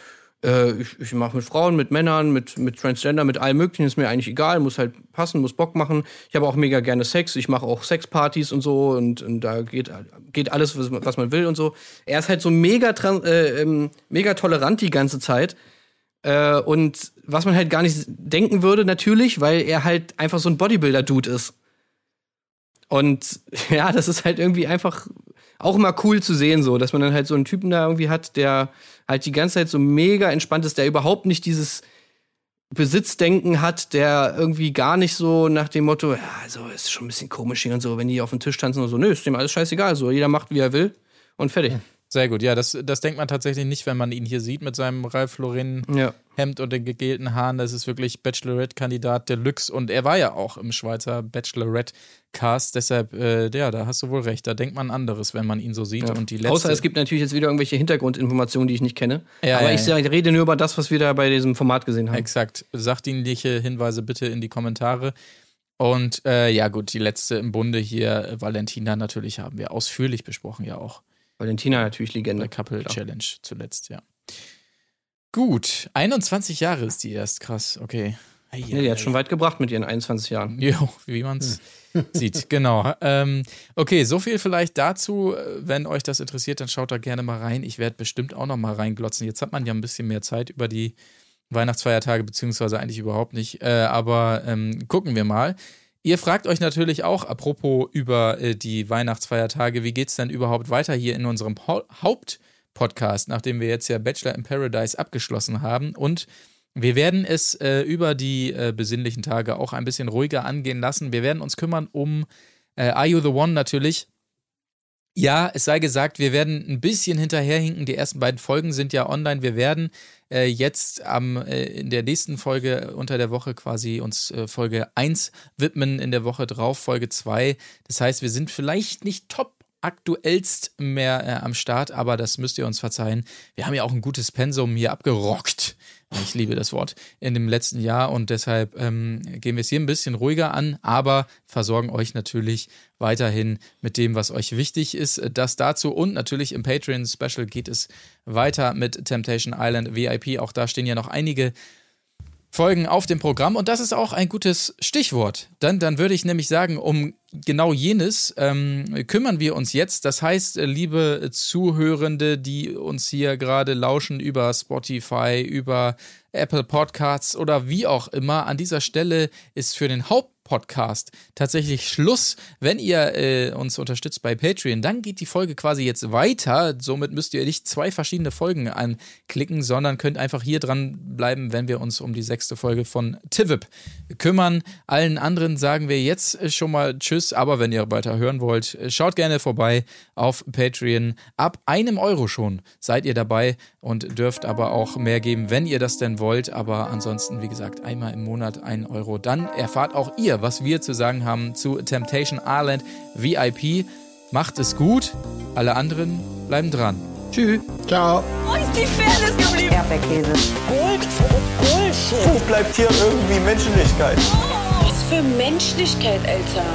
äh, ich, ich mache mit Frauen, mit Männern, mit, mit Transgender, mit allem möglichen, ist mir eigentlich egal, muss halt passen, muss Bock machen. Ich habe auch mega gerne Sex, ich mache auch Sexpartys und so und, und da geht, geht alles, was, man- will und so. Er ist halt so mega, äh, ähm, mega tolerant die ganze Zeit. Äh, und was man halt gar nicht denken würde, natürlich, weil er halt einfach so ein Bodybuilder-Dude ist. Und ja, das ist halt irgendwie einfach auch mal cool zu sehen, so, dass man dann halt so einen Typen da irgendwie hat, der halt die ganze Zeit so mega entspannt ist, der überhaupt nicht dieses Besitzdenken hat, der irgendwie gar nicht so nach dem Motto, ja, also ist schon ein bisschen komisch hier und so, wenn die auf dem Tisch tanzen und so, nö, ist dem alles scheißegal, so, jeder macht, wie er will und fertig. Sehr gut, ja, das, das denkt man tatsächlich nicht, wenn man ihn hier sieht mit seinem Ralph Lauren Ja. Hemd und den gegelten Haaren. Das ist wirklich Bachelorette-Kandidat Deluxe und er war ja auch im Schweizer Bachelorette-Cast. Deshalb, äh, ja, da hast du wohl recht. Da denkt man anderes, wenn man ihn so sieht. Und die letzte, Außer es gibt natürlich jetzt wieder irgendwelche Hintergrundinformationen, die ich nicht kenne. Ja, Aber ja, ich, ja. sag, ich rede nur über das, was wir da bei diesem Format gesehen haben. Exakt. Sachdienliche Hinweise bitte in die Kommentare. Und äh, ja, gut, die letzte im Bunde hier, Valentina, natürlich haben wir ausführlich besprochen, ja auch. Valentina natürlich Bei Legende. Couple Klar. Challenge zuletzt, ja. Gut, 21 Jahre ist die erst, krass, okay. Nee, die hat schon weit gebracht mit ihren 21 Jahren. Jo, wie man's. sieht. Genau. Ähm, okay, so viel vielleicht dazu. Wenn euch das interessiert, dann schaut da gerne mal rein. Ich werde bestimmt auch noch mal reinglotzen. Jetzt hat man ja ein bisschen mehr Zeit über die Weihnachtsfeiertage, beziehungsweise eigentlich überhaupt nicht. Äh, aber ähm, gucken wir mal. Ihr fragt euch natürlich auch, apropos über äh, die Weihnachtsfeiertage, wie geht es denn überhaupt weiter hier in unserem Hauptpodcast, nachdem wir jetzt ja Bachelor in Paradise abgeschlossen haben und wir werden es äh, über die äh, besinnlichen Tage auch ein bisschen ruhiger angehen lassen. Wir werden uns kümmern um äh, Are You the One natürlich. Ja, es sei gesagt, wir werden ein bisschen hinterherhinken. Die ersten beiden Folgen sind ja online. Wir werden äh, jetzt am, äh, in der nächsten Folge unter der Woche quasi uns äh, Folge 1 widmen, in der Woche drauf Folge 2. Das heißt, wir sind vielleicht nicht top aktuellst mehr äh, am Start, aber das müsst ihr uns verzeihen. Wir haben ja auch ein gutes Pensum hier abgerockt. Ich liebe das Wort in dem letzten Jahr und deshalb ähm, gehen wir es hier ein bisschen ruhiger an, aber versorgen euch natürlich weiterhin mit dem, was euch wichtig ist. Das dazu und natürlich im Patreon Special geht es weiter mit Temptation Island VIP. Auch da stehen ja noch einige Folgen auf dem Programm. Und das ist auch ein gutes Stichwort. Dann, dann würde ich nämlich sagen, um genau jenes ähm, kümmern wir uns jetzt. Das heißt, liebe Zuhörende, die uns hier gerade lauschen über Spotify, über Apple Podcasts oder wie auch immer, an dieser Stelle ist für den Haupt Podcast tatsächlich Schluss. Wenn ihr äh, uns unterstützt bei Patreon, dann geht die Folge quasi jetzt weiter. Somit müsst ihr nicht zwei verschiedene Folgen anklicken, sondern könnt einfach hier dran bleiben, wenn wir uns um die sechste Folge von Tivip kümmern. Allen anderen sagen wir jetzt schon mal Tschüss, aber wenn ihr weiter hören wollt, schaut gerne vorbei auf Patreon. Ab einem Euro schon seid ihr dabei und dürft aber auch mehr geben, wenn ihr das denn wollt. Aber ansonsten, wie gesagt, einmal im Monat ein Euro. Dann erfahrt auch ihr, was wir zu sagen haben zu Temptation Island VIP. Macht es gut. Alle anderen bleiben dran. Tschüss. Ciao. Wo ist die Fairness geblieben? Erdbeerkäse. Gold, Bullshit. Wo bleibt hier irgendwie Menschlichkeit? Was für Menschlichkeit, Alter.